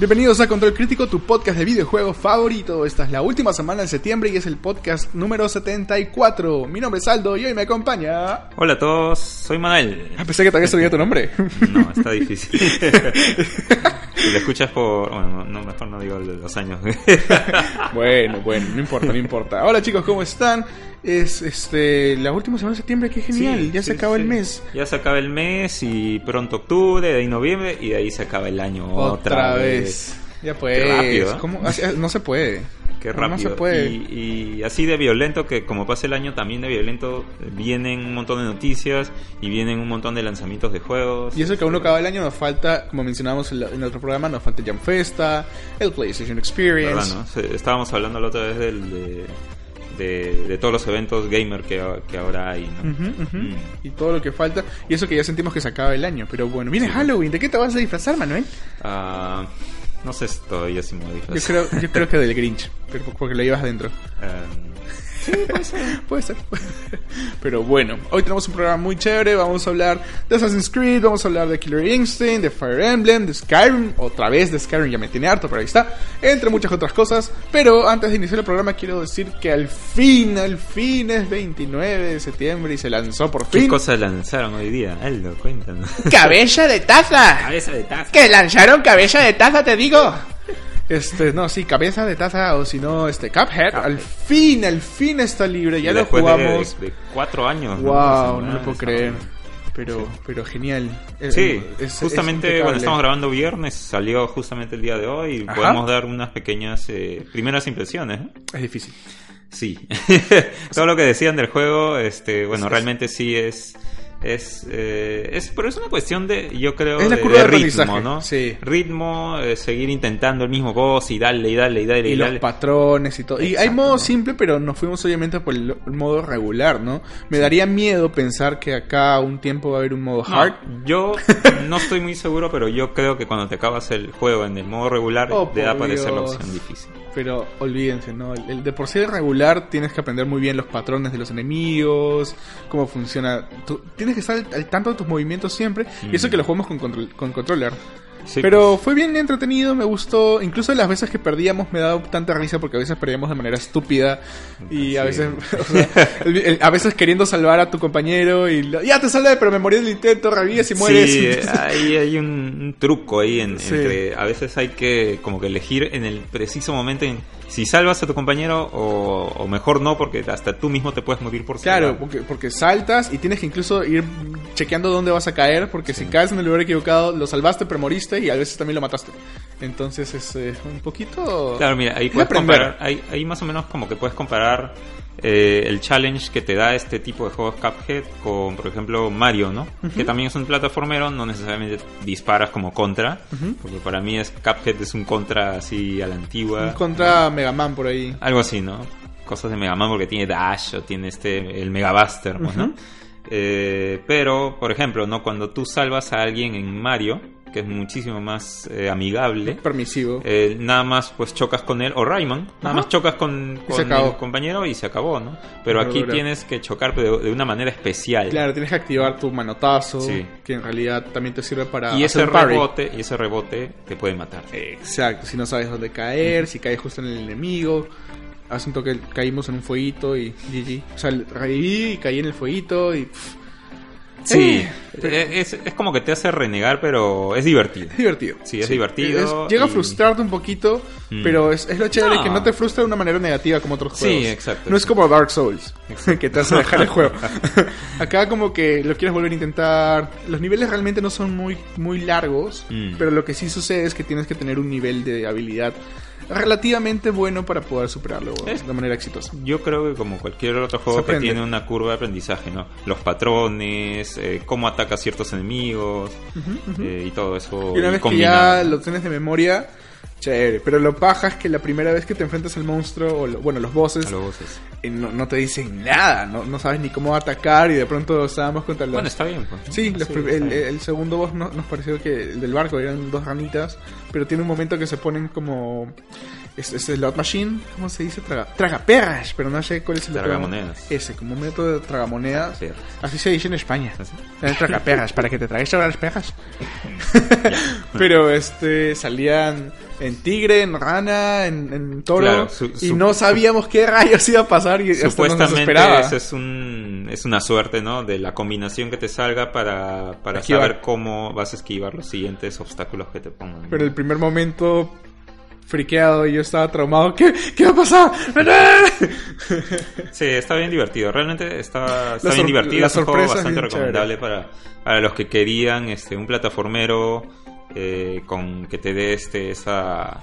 Bienvenidos a Control Crítico, tu podcast de videojuegos favorito. Esta es la última semana de septiembre y es el podcast número 74. Mi nombre es Aldo y hoy me acompaña. Hola a todos, soy Manuel. Ah, pensé que todavía sabía tu nombre. No, está difícil. si lo escuchas por. Bueno, no, mejor no digo los años. bueno, bueno, no importa, no importa. Hola chicos, ¿cómo están? Es este la última semana de septiembre, qué genial, Sí, ya se sí, acaba el mes. Ya se acaba el mes y pronto octubre, de ahí noviembre y de ahí se acaba el año otra, vez. Ya pues, rápido, ¿eh? ¿cómo? Así- No se puede. Qué rápido. No se puede. Y, y así de violento que como pasa el año también de violento vienen un montón de noticias y vienen un montón de lanzamientos de juegos. Y eso que aún no acaba el año, nos falta, como mencionábamos en, la- en otro programa, nos falta Jam Festa, el PlayStation Experience. ¿Verdad, no? Se- Estábamos hablando la otra vez del, de, de, de todos los eventos gamer que, que ahora hay. Mm. Y todo lo que falta. Y eso que ya sentimos que se acaba el año. Pero bueno, viene Sí. Halloween. ¿De qué te vas a disfrazar, Manuel? Ah, no sé si todavía si a Yo creo, yo creo que del Grinch. Pero porque lo llevas adentro. Em, Puede ser. Pero bueno, hoy tenemos un programa muy chévere. Vamos a hablar de Assassin's Creed, vamos a hablar de Killer Instinct, de Fire Emblem, de Skyrim, otra vez de Skyrim, ya me tiene harto, pero ahí está. Entre muchas otras cosas. Pero antes de iniciar el programa, quiero decir que al fin, al fin es 29 de septiembre y se lanzó por ¿Qué fin. cosas lanzaron hoy día? Aldo, cuéntanos. ¡Cabeza de taza! Cabeza de taza. ¡Que lanzaron cabeza de taza, te digo! Este, no, sí, cabeza de taza o si no, este, Cuphead. Al fin, al fin está libre, ya lo jugamos. De, de cuatro años. ¿no? Wow, no o lo puedo creer. Pero, pero genial. Sí, es- es justamente impecable. cuando estamos grabando viernes, salió justamente el día de hoy y Ajá. podemos dar unas pequeñas eh, primeras impresiones. ¿eh? Es difícil. Sí, todo lo que decían del juego, este, bueno, Es- realmente sí es, es, eh, es, pero es una cuestión de, yo creo, Es la de, curva de de ritmo, ¿no? sí. Ritmo, eh, seguir intentando el mismo boss y darle y darle y darle y, Y los patrones y todo. Y hay modo ¿no? simple, pero nos fuimos obviamente por el, el modo regular, ¿no? Me daría miedo pensar que acá un tiempo va a haber un modo No, hard. yo no estoy muy seguro, pero yo creo que cuando te acabas el juego en el modo regular, Oh, te va a aparecer la opción difícil. Pero olvídense, ¿no? El, el de por sí regular tienes que aprender muy bien los patrones de los enemigos, cómo funciona. tu- tienes que estar al, al tanto de tus movimientos siempre. Y eso Mm. que lo jugamos con, control, con controller. Sí, Pero pues. fue bien entretenido, me gustó. Incluso las veces que perdíamos me daba tanta risa porque a veces perdíamos de manera estúpida. Y a Sí. veces, o sea, el- el- a veces queriendo salvar a tu compañero y lo- ya te salvé, pero me morí del intento, revives y mueres. Sí, Entonces- hay, hay un, un truco ahí en, Sí. entre a veces hay que como que elegir en el preciso momento en si salvas a tu compañero o, o mejor no porque hasta tú mismo te puedes morir por Claro, salvar. porque, porque saltas y tienes que incluso ir chequeando dónde vas a caer, porque si caes en el lugar equivocado, lo salvaste pero moriste y a veces también lo mataste. Entonces es eh, un poquito... Claro, mira, ahí Es puedes comparar, ahí, ahí más o menos como que puedes comparar eh, el challenge que te da este tipo de juegos Cuphead con, por ejemplo, Mario, ¿no? Que también es un plataformero, no necesariamente disparas como contra, porque para mí es Cuphead es un contra así a la antigua. Un contra Mega Man por ahí. Algo así, ¿no? Cosas de Mega Man porque tiene Dash o tiene este el Mega Buster, pues, ¿no? Eh, pero, por ejemplo, ¿no? Cuando tú salvas a alguien en Mario, que es muchísimo más eh, amigable, Permisivo. eh, nada más pues chocas con él, o Rayman, nada Ajá. más chocas con, con el compañero y se acabó, ¿no? Pero aquí tienes que chocar de, de una manera especial. Claro, tienes que activar tu manotazo, Sí. que en realidad también te sirve para Y hacer ese un rebote, y ese rebote te puede matar. Exacto, si no sabes dónde caer, si caes justo en el enemigo. Hace un toque caímos en un fueguito y GG. O sea, reviví y caí en el fueguito y... pff, Sí, Eh, es, es como que te hace renegar, pero es divertido. Es divertido. Sí, es divertido Es- llega a frustrarte un poquito, Mm. pero es, es lo chévere No. que no te frustra de una manera negativa como otros Sí, juegos. exacto. No es como Dark Souls, que te hace dejar el juego. Acá como que lo quieres volver a intentar. Los niveles realmente no son muy, muy largos, Mm. pero lo que sí sucede es que tienes que tener un nivel de habilidad relativamente bueno para poder superarlo Es- de manera exitosa. Yo creo que como cualquier otro juego que tiene una curva de aprendizaje, ¿no? Los patrones, eh, cómo ataca a ciertos enemigos eh, y todo eso. Y una vez que ya lo tienes de memoria, Chévere, pero lo paja es que la primera vez que te enfrentas al monstruo, o lo- bueno, los bosses, los voces. eh, no, no te dicen nada, no, no sabes ni cómo atacar y de pronto estábamos contra los... Bueno, está bien, pues. ¿no? Sí, los está el, bien. el segundo boss no- nos pareció que el del barco eran dos ranitas, pero tiene un momento que se ponen como... Es, es el Lot Machine, ¿cómo se dice? Traga, tragaperras, pero no sé cuál es el Tragamonedas. Ese, como un método de tragamonedas. Así se dice en España. ¿Así? Eh, Tragaperras, para que te tragues todas las perras. Pero este salían en tigre, en rana, en, en toro. Claro, su- y no sabíamos qué rayos iba a pasar y hasta nos Supuestamente desesperaba. ese es un es una suerte, ¿no? De la combinación que te salga para, para Esquivar. saber cómo vas a esquivar los siguientes obstáculos que te pongan. Pero el primer momento friqueado y yo estaba traumado. ¿Qué, qué va a pasar? Sí, está bien divertido. Realmente está, bien divertido. Es un juego bastante recomendable para, para los que querían este un plataformero eh, con que te dé este esa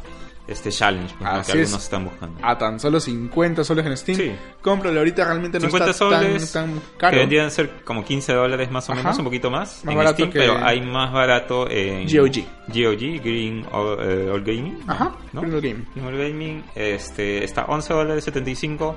este challenge pues. Así que es. algunos están buscando. A tan solo 50 soles en Steam. Sí. Cómpralo ahorita, realmente no 50 está soles tan, tan caro. que vendrían a ser como 15 dólares más o Ajá. menos, un poquito más, Más en Steam, que- pero hay más barato en GOG. GOG, Green All, eh, All Gaming. Ajá, ¿no? Green All Gaming. Green All Gaming este, está 11 dólares 75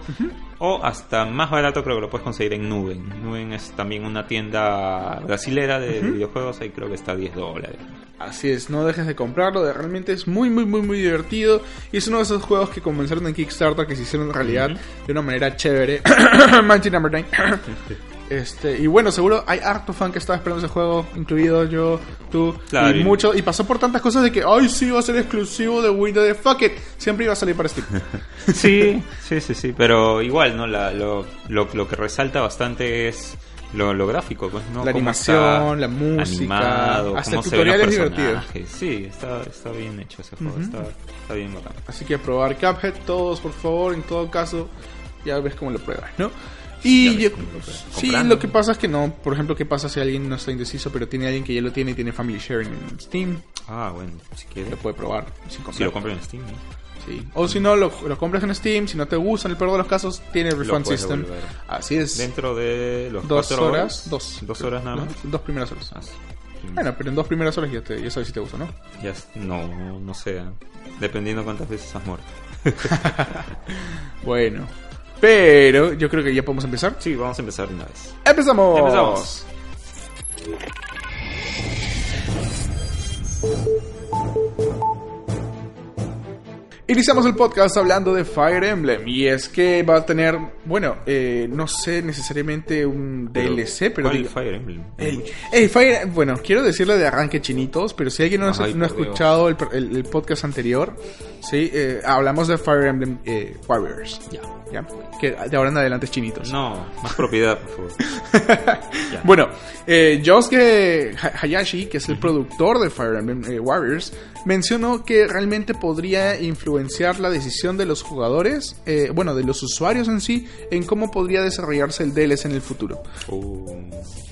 o hasta más barato creo que lo puedes conseguir en Nuben. Nuben es también una tienda brasilera de videojuegos, ahí creo que está a 10 dólares. Así es, no dejes de comprarlo, de- realmente es muy, muy, muy, muy divertido. Y es uno de esos juegos que comenzaron en Kickstarter, que se hicieron realidad de una manera chévere. Mighty Number 9. Este, y bueno, seguro hay harto fan que estaba esperando ese juego, incluido yo, tú, Claro, y y- mucho, y pasó por tantas cosas de que, ay, sí, va a ser exclusivo de Windows, de fuck it, siempre iba a salir para Steam. Sí, sí, sí, sí, pero igual, ¿no? La, lo, lo, lo que resalta bastante es lo, lo gráfico, pues, ¿no? La animación, la música, animado, hasta cómo el se ven los tutorial es divertido. personajes. Sí, está, está bien hecho ese juego, está, está bien bacán. Así que a probar Cuphead, todos, por favor, en todo caso, ya ves cómo lo pruebas, ¿no? Y yo- sí, lo que pasa es que no, por ejemplo, ¿qué pasa si alguien no está indeciso, pero tiene alguien que ya lo tiene y tiene Family Sharing en Steam? Ah, bueno, si quieres. Lo puede probar sin Si lo compran en Steam. Sí. O si no, lo, lo compras en Steam, si no te gusta, en el peor de los casos, tiene Refund System. devolver. Así es. Dentro de los dos horas, dos. Dos horas nada más. Dos, primeras horas. Ah, sí. Bueno, pero en dos primeras horas ya, te, ya sabes si te gusta, ¿no? Ya, no, no sé. Dependiendo cuántas veces has muerto. Bueno. Pero yo creo que ya podemos empezar. Sí, vamos a empezar de una vez. ¡Empezamos! Empezamos. Iniciamos el podcast hablando de Fire Emblem y es que va a tener, bueno, eh, no sé necesariamente un DLC, pero ¿Cuál digo- Fire Emblem? el, el Fire, bueno, quiero decirle de arranque chinitos, pero si alguien no, Ay, no ha Dios. escuchado el, el- el podcast anterior, sí, eh, hablamos de Fire Emblem eh, Warriors, Ya. ya, que de ahora en adelante es chinitos. No, más propiedad, por favor. Bueno, eh, Yosuke Ha- Hayashi, que es el productor de Fire Emblem eh, Warriors, mencionó que realmente podría influenciar la decisión de los jugadores, eh, bueno, de los usuarios en sí, en cómo podría desarrollarse el DLC en el futuro.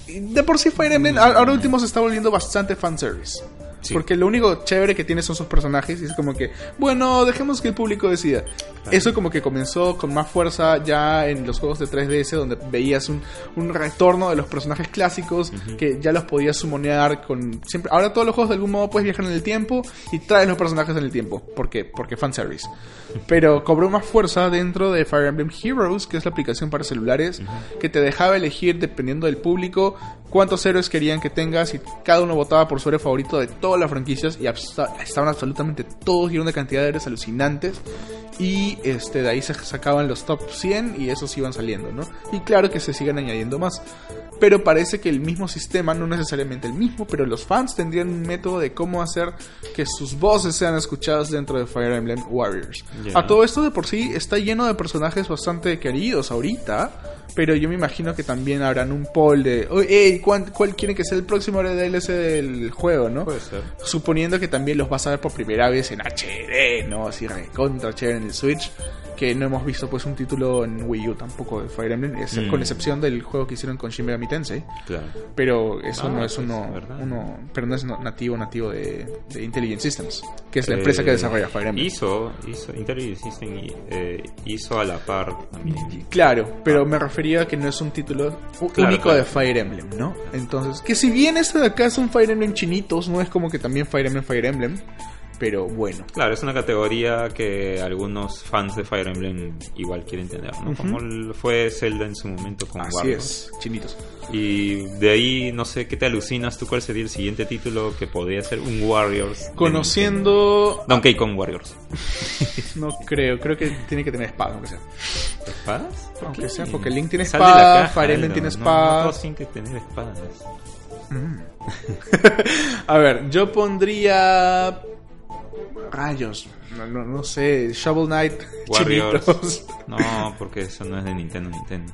Y De por sí Fire Emblem ahora último se está volviendo bastante fanservice. Sí. Porque lo único chévere que tiene son sus personajes y es como que, bueno, dejemos que el público decida. Eso como que comenzó con más fuerza ya en los juegos de 3DS donde veías un, un retorno de los personajes clásicos que ya los podías sumonear con... siempre Ahora todos los juegos de algún modo puedes viajar en el tiempo y traes los personajes en el tiempo. ¿Por qué? Porque fanservice. Pero cobró más fuerza dentro de Fire Emblem Heroes, que es la aplicación para celulares, que te dejaba elegir dependiendo del público cuántos héroes querían que tengas y cada uno votaba por su héroe favorito de todas las franquicias y estaban absolutamente todos y era una cantidad de héroes alucinantes y este de ahí se sacaban los top 100 y esos iban saliendo, ¿no? Y claro que se siguen añadiendo más. Pero parece que el mismo sistema, no necesariamente el mismo, pero los fans tendrían un método de cómo hacer que sus voces sean escuchadas dentro de Fire Emblem Warriors. A todo esto de por sí está lleno de personajes bastante queridos ahorita, pero yo me imagino que también habrán un poll de, "Oye, hey, ¿cuál, ¿cuál quieren que sea el próximo DLC del juego, no? puede ser. Suponiendo que también los vas a ver por primera vez en HD, ¿no? Así recontra HD en el Switch. Que no hemos visto pues un título en Wii U tampoco de Fire Emblem, es- Mm. con excepción del juego que hicieron con Shin Megami Tensei. Claro. Pero eso Ah, no es uno, ¿verdad? uno, pero no es nativo nativo de, de Intelligent Systems, que es la Eh, empresa que desarrolla Fire Emblem. Hizo, hizo, Intelligent System eh, hizo a la par también. Claro, pero me refería a que no es un título Claro, único claro. de Fire Emblem, ¿no? Entonces, que si bien este de acá es un Fire Emblem chinitos, no es como que también Fire Emblem, Fire Emblem. Pero bueno. Claro, es una categoría que algunos fans de Fire Emblem igual quieren tener, ¿no? Como fue Zelda en su momento con Así es, chinitos. Y de ahí, no sé, ¿qué te alucinas tú? ¿Cuál sería el siguiente título que podría ser un Warriors? Conociendo. Donkey Kong Warriors. No creo, creo que tiene que tener espada, aunque sea. ¿Espadas? ¿Por Aunque qué? sea, porque Link tiene Sal espada, caja, Fire Emblem tiene No, espada. No, tienen que tener espadas. A ver, yo pondría. Rayos. No, no, no sé. Shovel Knight. Warriors. Chinitos. No, porque eso no es de Nintendo, Nintendo.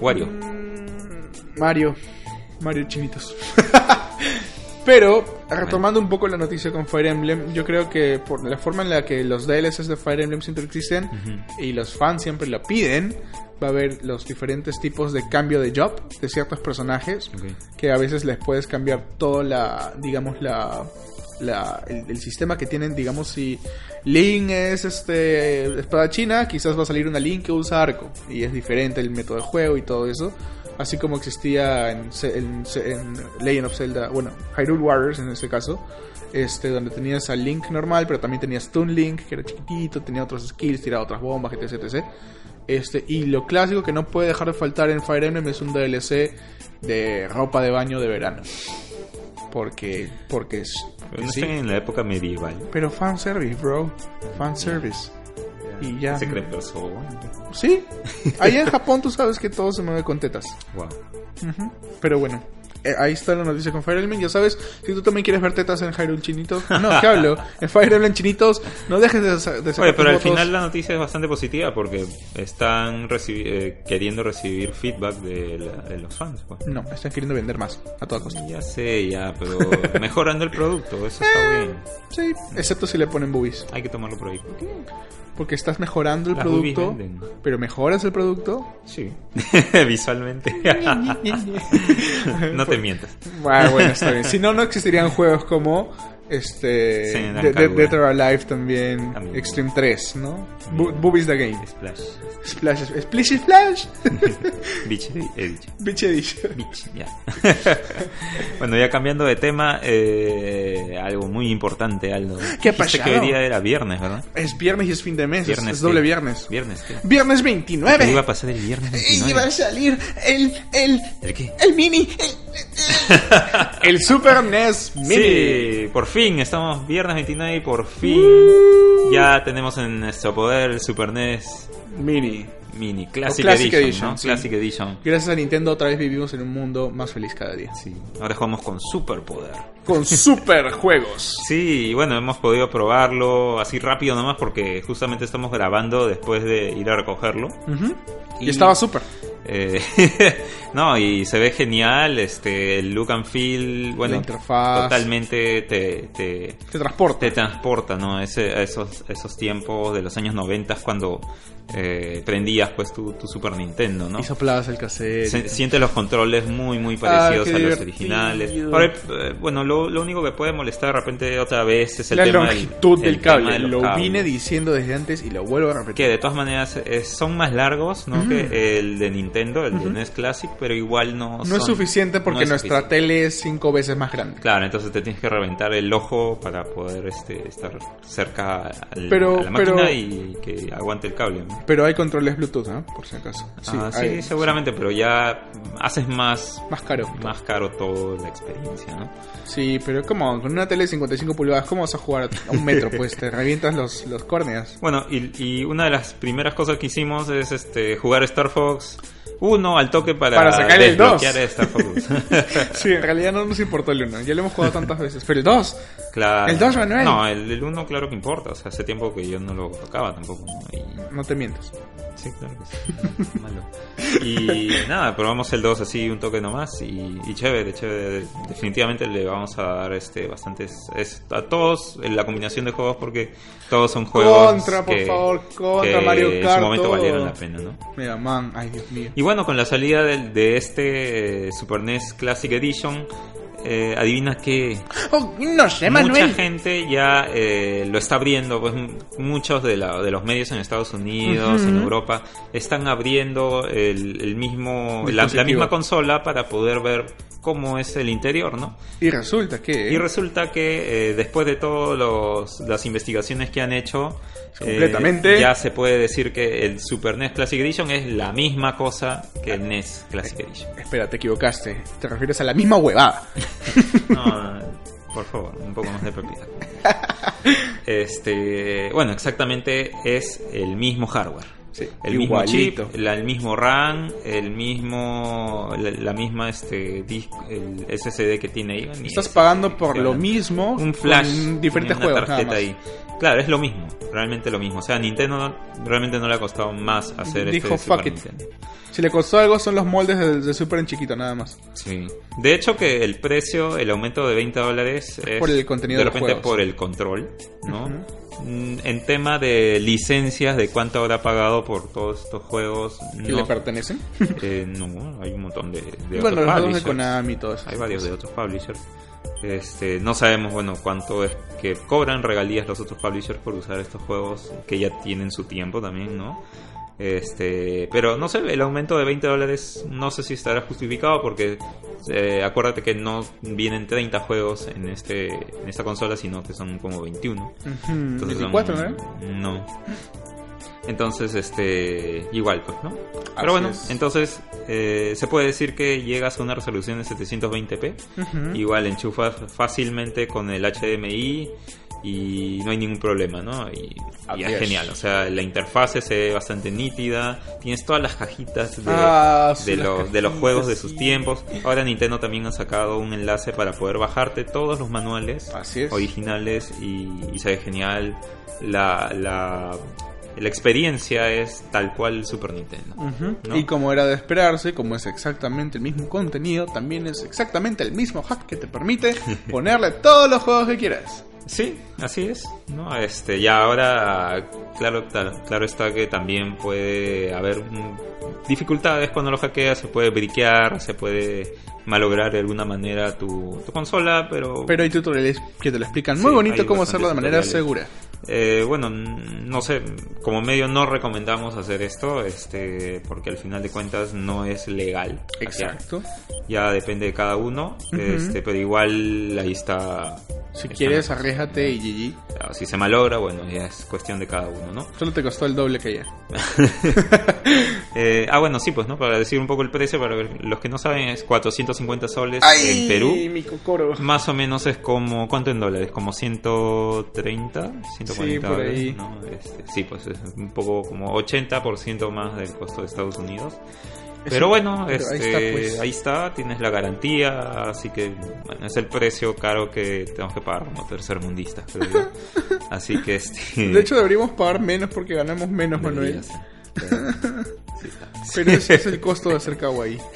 Wario. Mm, Mario. Mario Chinitos. Pero, retomando un poco la noticia con Fire Emblem, yo creo que por la forma en la que los DLCs de Fire Emblem siempre existen y los fans siempre lo piden, va a haber los diferentes tipos de cambio de job de ciertos personajes que a veces les puedes cambiar toda la, digamos, la, la el, el sistema que tienen, digamos, si Link es este espadachina, quizás va a salir una Link que usa arco y es diferente el método de juego y todo eso. Así como existía en, en Legend of Zelda, bueno, Hyrule Warriors en este caso, este, donde tenías al Link normal, pero también tenías Toon Link, que era chiquitito, tenía otros skills, tiraba otras bombas, etc, etc. Este, y lo clásico que no puede dejar de faltar en Fire Emblem es un DLC de ropa de baño de verano. Porque, porque es... Pero no sí. están en la época medieval. Pero fanservice, bro. Fanservice. Y ya. Se cree persona. Sí. Allá en Japón tú sabes que todo se mueve con tetas. Wow. Pero bueno. Eh, ahí está la noticia con Fire Emblem. Ya sabes, si tú también quieres ver tetas en Hyrule Chinitos. No, ¿qué hablo? En Fire Emblem Chinitos, no dejes de, de sacar Oye, pero al votos. final la noticia es bastante positiva porque están recibi- eh, queriendo recibir feedback de, la- de los fans. Pues. No, están queriendo vender más. A toda costa. Ya sé, ya, pero mejorando el producto, eso está bien. Sí, excepto si le ponen boobies. Hay que tomarlo por ahí. Porque estás mejorando el Las producto. Pero mejoras el producto. Sí. Visualmente. no te mientas. Ah, bueno, está bien. Si no, no existirían juegos como este Sí, De- De-. Dead or Alive también, También. Extreme 3, ¿no? Bu- Boobies the Game. Splash. Splash, Splish Splash. Bitch, he dicho. Bitch Edition. Bitch, ya. bueno, ya cambiando de tema, eh, algo muy importante, Aldo. ¿Qué ha pasado? que día era viernes, ¿verdad? Es viernes y es fin de mes, es- Viernes. es, doble ¿qué? viernes. Viernes, ¿qué? Viernes ¿Qué iba 29. a pasar el viernes Y 29? iba a salir el, el, ¿El qué? el mini, el, el Super NES Mini. Sí, por fin, estamos viernes 29 y por fin Uh. ya tenemos en nuestro poder el Super NES Mini. Mini Classic, Classic Edition, Edition, ¿no? sí. Classic Edition. Gracias a Nintendo otra vez vivimos en un mundo más feliz cada día. Sí, ahora jugamos con superpoder. Con super juegos. Sí, y bueno, hemos podido probarlo así rápido nomás porque justamente estamos grabando después de ir a recogerlo. Y- estaba súper. Eh, no, y se ve genial, este, el look and feel, bueno, La interfaz. totalmente te, te, Te transporta. te transporta, ¿no? Ese, a esos, esos tiempos de los años 90 cuando eh, prendías pues tu, tu Super Nintendo, ¿no? Y soplabas el cassette. Se- siente los controles muy muy parecidos Ah, a los divertido. originales. Ahora, eh, bueno, lo, lo único que puede molestar de repente otra vez es el la tema longitud del, el tema cable. de Lo cables. vine diciendo desde antes y lo vuelvo a repetir. que de todas maneras eh, son más largos ¿no? que el de Nintendo, el de NES Classic, pero igual no No son- es suficiente porque no es nuestra suficiente. tele es cinco veces más grande. Claro, entonces te tienes que reventar el ojo para poder este, estar cerca al- Pero- a la máquina pero- y que aguante el cable. ¿no? Pero hay controles Bluetooth, ¿no? Por si acaso. Sí, Ah, sí, hay- seguramente, pero ya haces más, Más caro. más caro toda la experiencia, ¿no? Sí, pero como con una tele de 55 pulgadas, ¿cómo vas a jugar a un metro? Pues te revientas los, los córneas. Bueno, y, y una de las primeras cosas que hicimos es este jugar Star Fox 1 al toque para, Para sacarle el desbloquear dos. Star Fox. Sí, en realidad no nos importó el 1. Ya lo hemos jugado tantas veces. Pero el 2. claro. ¿El 2, Manuel? No, el 1 claro que importa. O sea, hace tiempo que yo no lo tocaba tampoco. ¿no? Y- No te mientas. Sí, claro que sí. Malo. Y nada, probamos el 2 así un toque nomás y, y chévere, chévere. Definitivamente le vamos a dar este bastantes es- a todos en la combinación de juegos porque todos son juegos Contra, por que, favor, contra que Mario en Kart, su momento todo. valieron la pena, ¿no? Mega Man, ay Dios mío. Y bueno, con la salida del- de, este Super NES Classic Edition, eh, adivina qué. Oh, no sé, Mucha Manuel. gente ya eh, lo está abriendo, pues muchos de, la- de los medios en Estados Unidos, en Ujú. Europa, están abriendo el, el mismo, la, la misma consola para poder ver cómo es el interior, ¿no? Y resulta que... Y resulta que eh, después de todas las investigaciones que han hecho, eh, Completamente. ya se puede decir que el Super NES Classic Edition es la misma cosa que el NES Classic Edition. Espera, te equivocaste. Te refieres a la misma huevada. No, por favor, un poco más de propiedad. Este, bueno, exactamente es el mismo hardware. Sí, El mismo igualito. chip, la- el mismo RAM, el mismo, la, la misma este disco, el SSD que tiene ahí. Estás pagando por lo mismo un flash, con diferentes una juegos. tarjeta ahí. Claro, es lo mismo, realmente lo mismo. O sea, Nintendo realmente no le ha costado más hacer Dijo, este "Fuck Super it". Nintendo. Si le costó algo son los moldes de, de Super en chiquito, nada más. Sí. De hecho que el precio, el aumento de 20 dólares es Por el contenido de de los repente por el control, ¿no? En tema de licencias, de cuánto habrá pagado por todos estos juegos, ¿Que le no, pertenecen? eh, no, hay un montón de, bueno, otros los de. Konami y todo eso. Hay varios de otros publishers. Este, no sabemos, bueno, cuánto es que cobran regalías los otros publishers por usar estos juegos que ya tienen su tiempo también, ¿no? Este, pero no sé, el aumento de 20 dólares no sé si estará justificado porque eh, acuérdate que no vienen 30 juegos en este en esta consola, sino que son como 21. Ujú, Entonces son- 24, ¿no? No. Entonces, este, igual, pues, ¿no? Así Pero bueno, es. entonces eh, se puede decir que llegas a una resolución de 720p. Ujú. Igual enchufas fácilmente con el HDMI y no hay ningún problema, ¿no? Y, es genial, o sea, la interfase se ve bastante nítida, tienes todas las cajitas de, Ah, de, los, de los juegos de sí. sus tiempos. Ahora Nintendo también ha sacado un enlace para poder bajarte todos los manuales Así originales y, y se ve genial. La, la, la experiencia es tal cual Super Nintendo. Y como era de esperarse, como es exactamente el mismo contenido, también es exactamente el mismo hack que te permite ponerle todos los juegos que quieras. Sí, así es, ¿no? Este, ya ahora, claro, claro está que también puede haber dificultades cuando lo hackeas, se puede briquear, se puede malograr de alguna manera tu, tu consola, pero... Pero hay tutoriales que te lo explican Sí, muy bonito cómo hacerlo de manera tutoriales. segura. Eh, bueno, no sé, como medio no recomendamos hacer esto, este, porque al final de cuentas no es legal. Exacto. Ya depende de cada uno, este, pero igual ahí está. Si está quieres, arriesgate y GG. Ah, Si se malogra, bueno, ya es cuestión de cada uno, ¿no? Solo te costó el doble que ella. Eh, ah, bueno, sí, pues, ¿no? Para decir un poco el precio, para los que no saben, es 450 soles ¡Ay! en Perú. mi. Más o menos es como, ¿cuánto en dólares? Como 130, 140 Sí, dólares, ahí. ¿no? Este, sí, pues es un poco como 80% más del costo de Estados Unidos. Pero bueno, pero ahí este, está, pues. ahí está, tienes la garantía, así que bueno, es el precio caro que tenemos que pagar como tercermundistas. Así que este... De hecho, deberíamos pagar menos porque ganamos menos, Manuel. pero- sí. Pero ese es el costo de ser kawaii.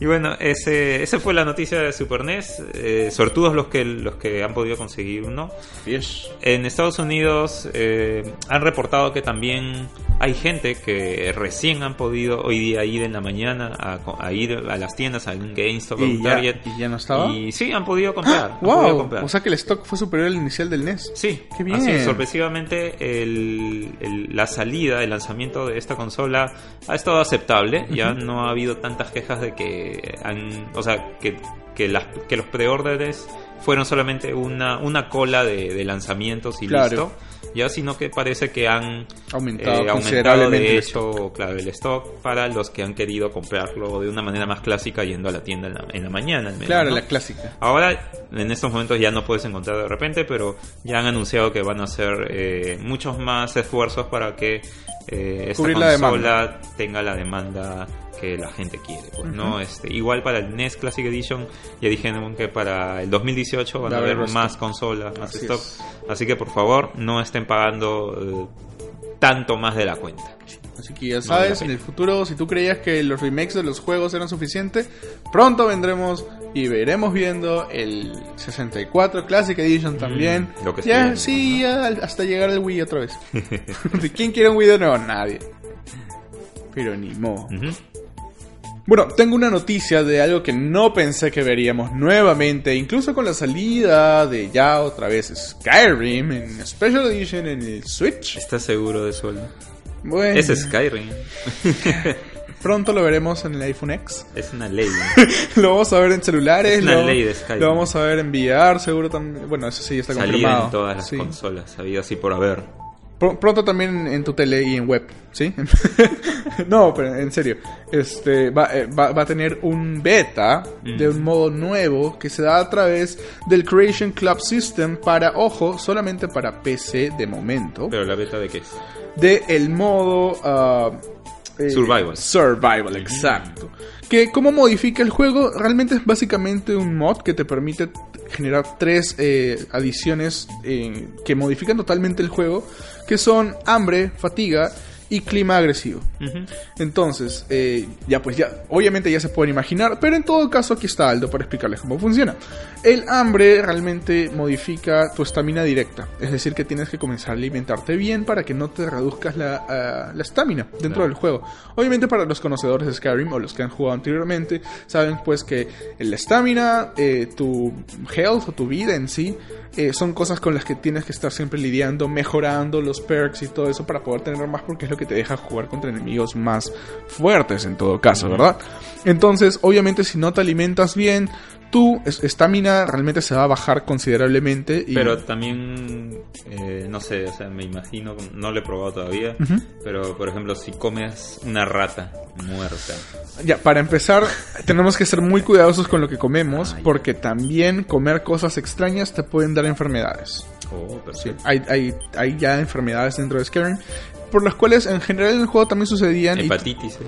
Y bueno, ese, esa fue la noticia de Super NES. Eh, sortudos los que, los que han podido conseguir uno. Yes. En Estados Unidos eh, han reportado que también hay gente que recién han podido hoy día ir en la mañana a, ir a las tiendas, a un GameStop, a un ¿Y ya, Target. ¿Y ya no estaba? Y sí, han podido comprar. han podido ¡Wow! comprar. O sea que el stock fue superior al inicial del NES. Sí, ¡Qué bien! así sorpresivamente el- el- la salida, el lanzamiento de esta consola ha estado aceptable. Ya no ha habido tantas quejas de que han, o sea, que, que, las, que los preórdenes fueron solamente una, una cola de, de lanzamientos y Claro. listo. Ya, sino que parece que han Aumentado eh, aumentado de el hecho, claro, el stock para los que han querido comprarlo de una manera más clásica yendo a la tienda en la, en la mañana. al menos, Claro, ¿no? la clásica. Ahora, en estos momentos ya no puedes encontrar de repente, pero ya han anunciado que van a hacer eh, muchos más esfuerzos para que eh, esta Cubrir la consola tenga la demanda que la gente quiere. Pues, ¿no? este, igual para el NES Classic Edition ya dijeron que para el 2018 van Va a haber más consolas, más Así stock. es. Así que por favor no estén pagando eh, tanto más de la cuenta. Así que ya sabes, en el futuro, si tú creías que los remakes de los juegos eran suficientes, pronto vendremos y veremos viendo el 64 Classic Edition también. Mm, lo que ya, sí, ya, hasta llegar al Wii otra vez. ¿De quién quiere un Wii de nuevo? Nadie. Pero ni modo. Ujú. Bueno, tengo una noticia de algo que no pensé que veríamos nuevamente, incluso con la salida de ya otra vez Skyrim en Special Edition en el Switch. ¿Estás seguro de eso? Aldo? Bueno, Es Skyrim. pronto lo veremos en el iPhone X. es una ley. lo vamos a ver en celulares, Es una lo, ley de Skyrim. lo vamos a ver en VR, seguro también. Bueno, eso sí está Salía confirmado. en todas las Sí. consolas, había así por haber. Pr- Pronto también en tu tele y en web, ¿sí? no, pero en serio. Este va, eh, va, va a tener un beta Mm. de un modo nuevo que se da a través del Creation Club System para, ojo, solamente para PC de momento. Pero la beta de qué es? De el modo... ah, eh, Survival. Survival, exacto. Que cómo modifica el juego, realmente es básicamente un mod que te permite generar tres eh, adiciones eh, que modifican totalmente el juego, que son hambre, fatiga y clima agresivo. Entonces, eh, ya pues ya, obviamente ya se pueden imaginar, pero en todo caso aquí está Aldo para explicarles cómo funciona. El hambre realmente modifica tu estamina directa, es decir que tienes que comenzar a alimentarte bien para que no te reduzcas la ah, la estamina dentro Claro. del juego. Obviamente para los conocedores de Skyrim o los que han jugado anteriormente, saben pues que la estamina, eh, tu health o tu vida en sí, eh, son cosas con las que tienes que estar siempre lidiando, mejorando los perks y todo eso para poder tener más porque es lo que te deja jugar contra enemigos más fuertes en todo caso, ¿verdad? Entonces, obviamente si no te alimentas bien, tu es- estamina realmente se va a bajar considerablemente. Y... Pero también, eh, no sé, o sea, me imagino, no lo he probado todavía, Ujú. pero por ejemplo, si comes una rata muerta, Ya, para empezar, tenemos que ser muy cuidadosos con lo que comemos, ya. porque también comer cosas extrañas te pueden dar enfermedades. oh, Sí, hay, hay, hay ya enfermedades dentro de Skyrim, por las cuales en general en el juego también sucedían. y Hepatitis, eh.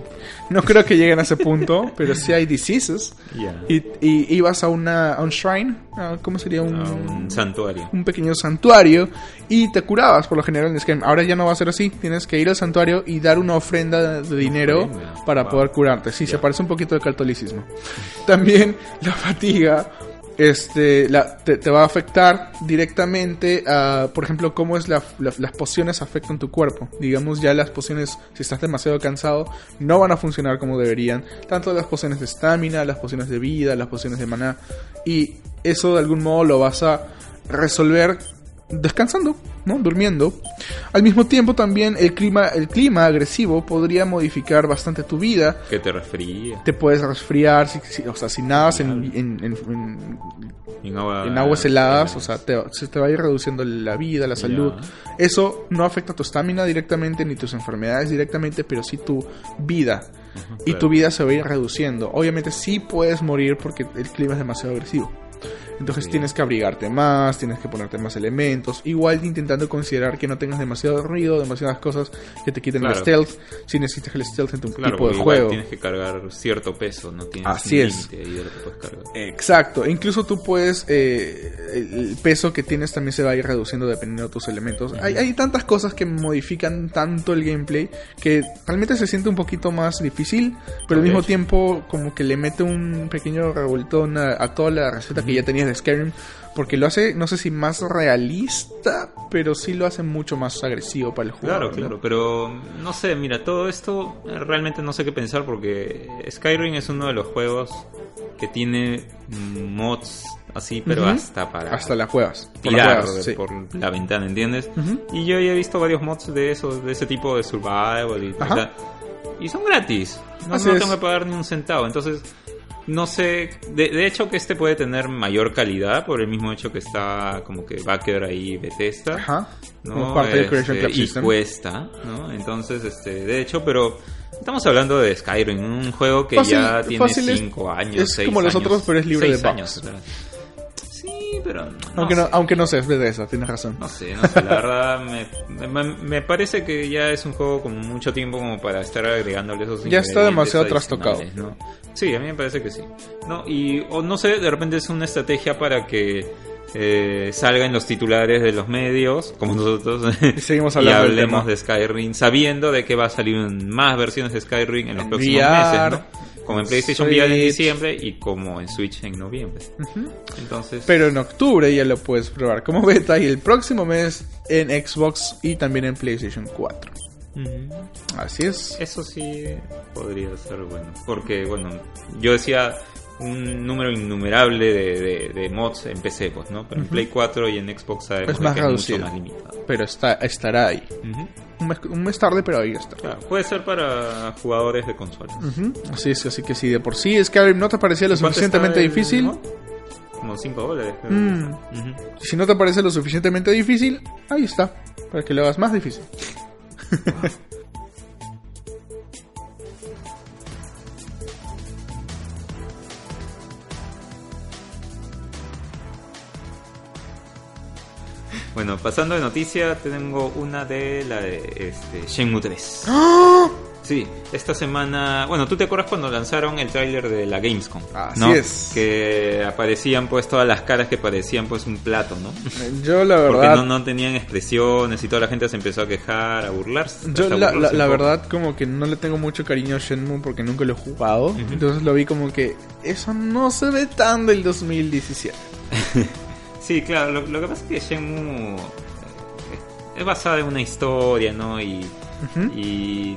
no creo que lleguen a ese punto, pero sí hay diseases. Ya. Y, y ibas a, una, a un shrine, a- ¿cómo sería? Un, A un santuario. un pequeño santuario y te curabas por lo general en Skyrim. Ahora ya no va a ser así. Tienes que ir al santuario y dar una ofrenda de dinero Ofrenda. para Wow. poder curarte. Sí, se Ya. parece un poquito al catolicismo. También la fatiga este, te, te va a afectar directamente por ejemplo, cómo es la- las pociones afectan tu cuerpo. Digamos, ya las pociones, si estás demasiado cansado, no van a funcionar como deberían. Tanto las pociones de estamina, las pociones de vida, las pociones de maná. Y eso de algún modo lo vas a resolver descansando, ¿no? Durmiendo. Al mismo tiempo también el clima, el clima agresivo podría modificar bastante tu vida. Que te resfría. Te puedes resfriar, si, si- o sea, si nadas en, en- en- en- agua, en aguas heladas, o sea, te, se te va a ir reduciendo la vida, la salud. Eso no afecta tu estamina directamente ni tus enfermedades directamente, pero sí tu vida. Y claro. tu vida se va a ir reduciendo. Obviamente sí puedes morir porque el clima es demasiado agresivo. Entonces Sí. tienes que abrigarte más, tienes que ponerte más elementos. Igual intentando considerar que no tengas demasiado ruido, demasiadas cosas que te quiten el Claro. stealth. Si necesitas el stealth en tu Claro, tipo de juego. tienes que cargar cierto peso, no tienes Así es. ahí de lo que puedes cargar. Exacto, e incluso tú puedes, eh, el el peso que tienes también se va a ir reduciendo dependiendo de tus elementos. Hay, hay tantas cosas que modifican tanto el gameplay que realmente se siente un poquito más difícil, pero al mismo tiempo como que le mete un pequeño revoltón a, a toda la receta que ya tenías de Skyrim, porque lo hace, no sé si más realista, pero sí lo hace mucho más agresivo para el jugador. Claro, ¿no? claro, pero no sé, mira, todo esto eh, realmente no sé qué pensar porque Skyrim es uno de los juegos que tiene mm, mods así, pero Ujú. hasta para Hasta las cuevas. por las tirar cuevas, sí. por la ventana, ¿entiendes? Ujú. Y yo ya he visto varios mods de eso, de ese tipo de survival y, sea, y son gratis. No, no tengo que pagar ni un centavo. Entonces, no sé. De, de hecho, que este puede tener mayor calidad por el mismo hecho que está como que Backer ahí Bethesda. Ajá. ¿no? Parte del Creation Este, Club y System. cuesta, ¿no? Entonces, este, de hecho, pero estamos hablando de Skyrim, un juego que Fácil- ya tiene fácil es- 5 años, es 6 como los años, otros, pero es libre de seis bugs. años. Sí, pero Aunque, no, aunque no sé, es Bethesda, tienes razón. No sé, no sé, la verdad me, me, me parece que ya es un juego con mucho tiempo como para estar agregándole esos Ya está demasiado trastocado. Sí, a mí me parece que sí. No, y o no sé, de repente es una estrategia para que eh, salga en los titulares de los medios, como nosotros, Y seguimos y hablando del hablemos de Skyrim, sabiendo de que va a salir más versiones de Skyrim en los próximos VR, meses, ¿no? Como en PlayStation VR en Switch. diciembre y como en Switch en noviembre. Entonces, Pero en octubre ya lo puedes probar como beta y el próximo mes en Xbox y también en PlayStation 4. Así es. Eso sí podría ser bueno. Porque, bueno, yo decía un número innumerable de, de- de mods en PC, pues, ¿no? Pero en Play 4 y en Xbox sabemos Es más que es reducido. mucho más limitado. Pero está, estará ahí. Un mes, un mes tarde, pero ahí está. Claro, puede ser para jugadores de consolas. Ujú. Así es, así que si de por sí Skyrim no te parecía lo ¿Cuánto suficientemente difícil, mod? Como 5 dólares. Mm. Si no te parece lo suficientemente difícil, ahí está, para que lo hagas más difícil. Bueno, pasando de noticia, tengo una de la de este, Shenmue 3. ¡Ah! Sí, esta semana, bueno, ¿tú te acuerdas cuando lanzaron el tráiler de la Gamescom? Así ¿no? es. Que aparecían pues todas las caras que parecían pues un plato, ¿no? Yo la Porque verdad, no, no tenían expresiones y toda la gente se empezó a quejar, a burlarse. yo la, burlarse la- un la poco. verdad como que no le tengo mucho cariño a Shenmue porque nunca lo he jugado, entonces lo vi como que eso no se ve tan del 2017. Sí, claro, lo, lo que pasa es que Shenmue eh, es basada en una historia, ¿no? Y,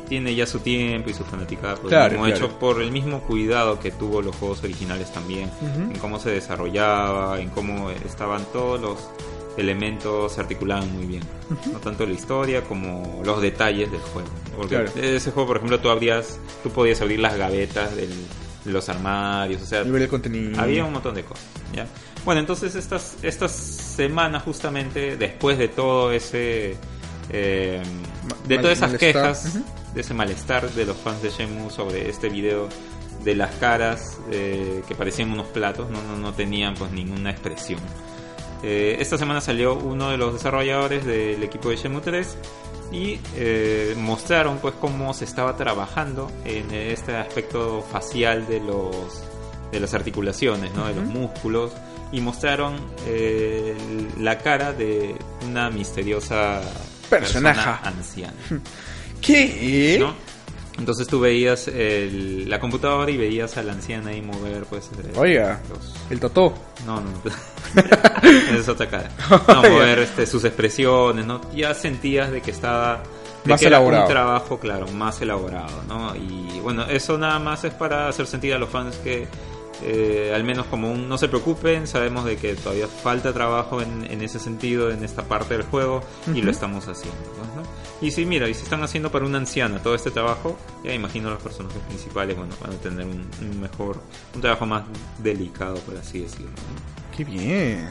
tiene ya su tiempo y su fanaticada por el Claro, mismo claro. hecho por el mismo cuidado que tuvo los juegos originales también, en cómo se desarrollaba, en cómo estaban todos los elementos se articulaban muy bien, no tanto la historia como los detalles del juego. Porque Claro. ese juego, por ejemplo, tú abrías, tú podías abrir las gavetas del- de los armarios, o sea, contenido. había un montón de cosas, ¿ya? Bueno, entonces estas, estas semanas justamente después de todo ese... eh, de Mal- todas esas malestar, quejas, de ese malestar de los fans de Shenmue sobre este video de las caras eh, que parecían unos platos, no, no, no tenían pues ninguna expresión. Eh, esta semana salió uno de los desarrolladores del equipo de Shenmue 3 y eh, mostraron pues cómo se estaba trabajando en este aspecto facial de los de las articulaciones, ¿no? de los músculos y mostraron eh, la cara de una misteriosa Personaja. persona anciana. ¿Qué? ¿no? Entonces tú veías el- la computadora y veías a la anciana ahí mover pues eh, Oiga. los- El Totó. no, no. Esa es otra cara. No, mover este, sus expresiones, ¿no? Ya sentías de que estaba... de Más que era elaborado. un trabajo, claro, más elaborado, ¿no? Y bueno, eso nada más es para hacer sentir a los fans que eh, al menos como un no se preocupen, sabemos de que todavía falta trabajo en, en ese sentido, en esta parte del juego, y Ujú. lo estamos haciendo, pues, ¿no? Y si mira, y si están haciendo para una anciana todo este trabajo, ya imagino los personajes principales, bueno, van a tener un, un mejor, un trabajo más delicado, por así decirlo, ¿no? Qué bien.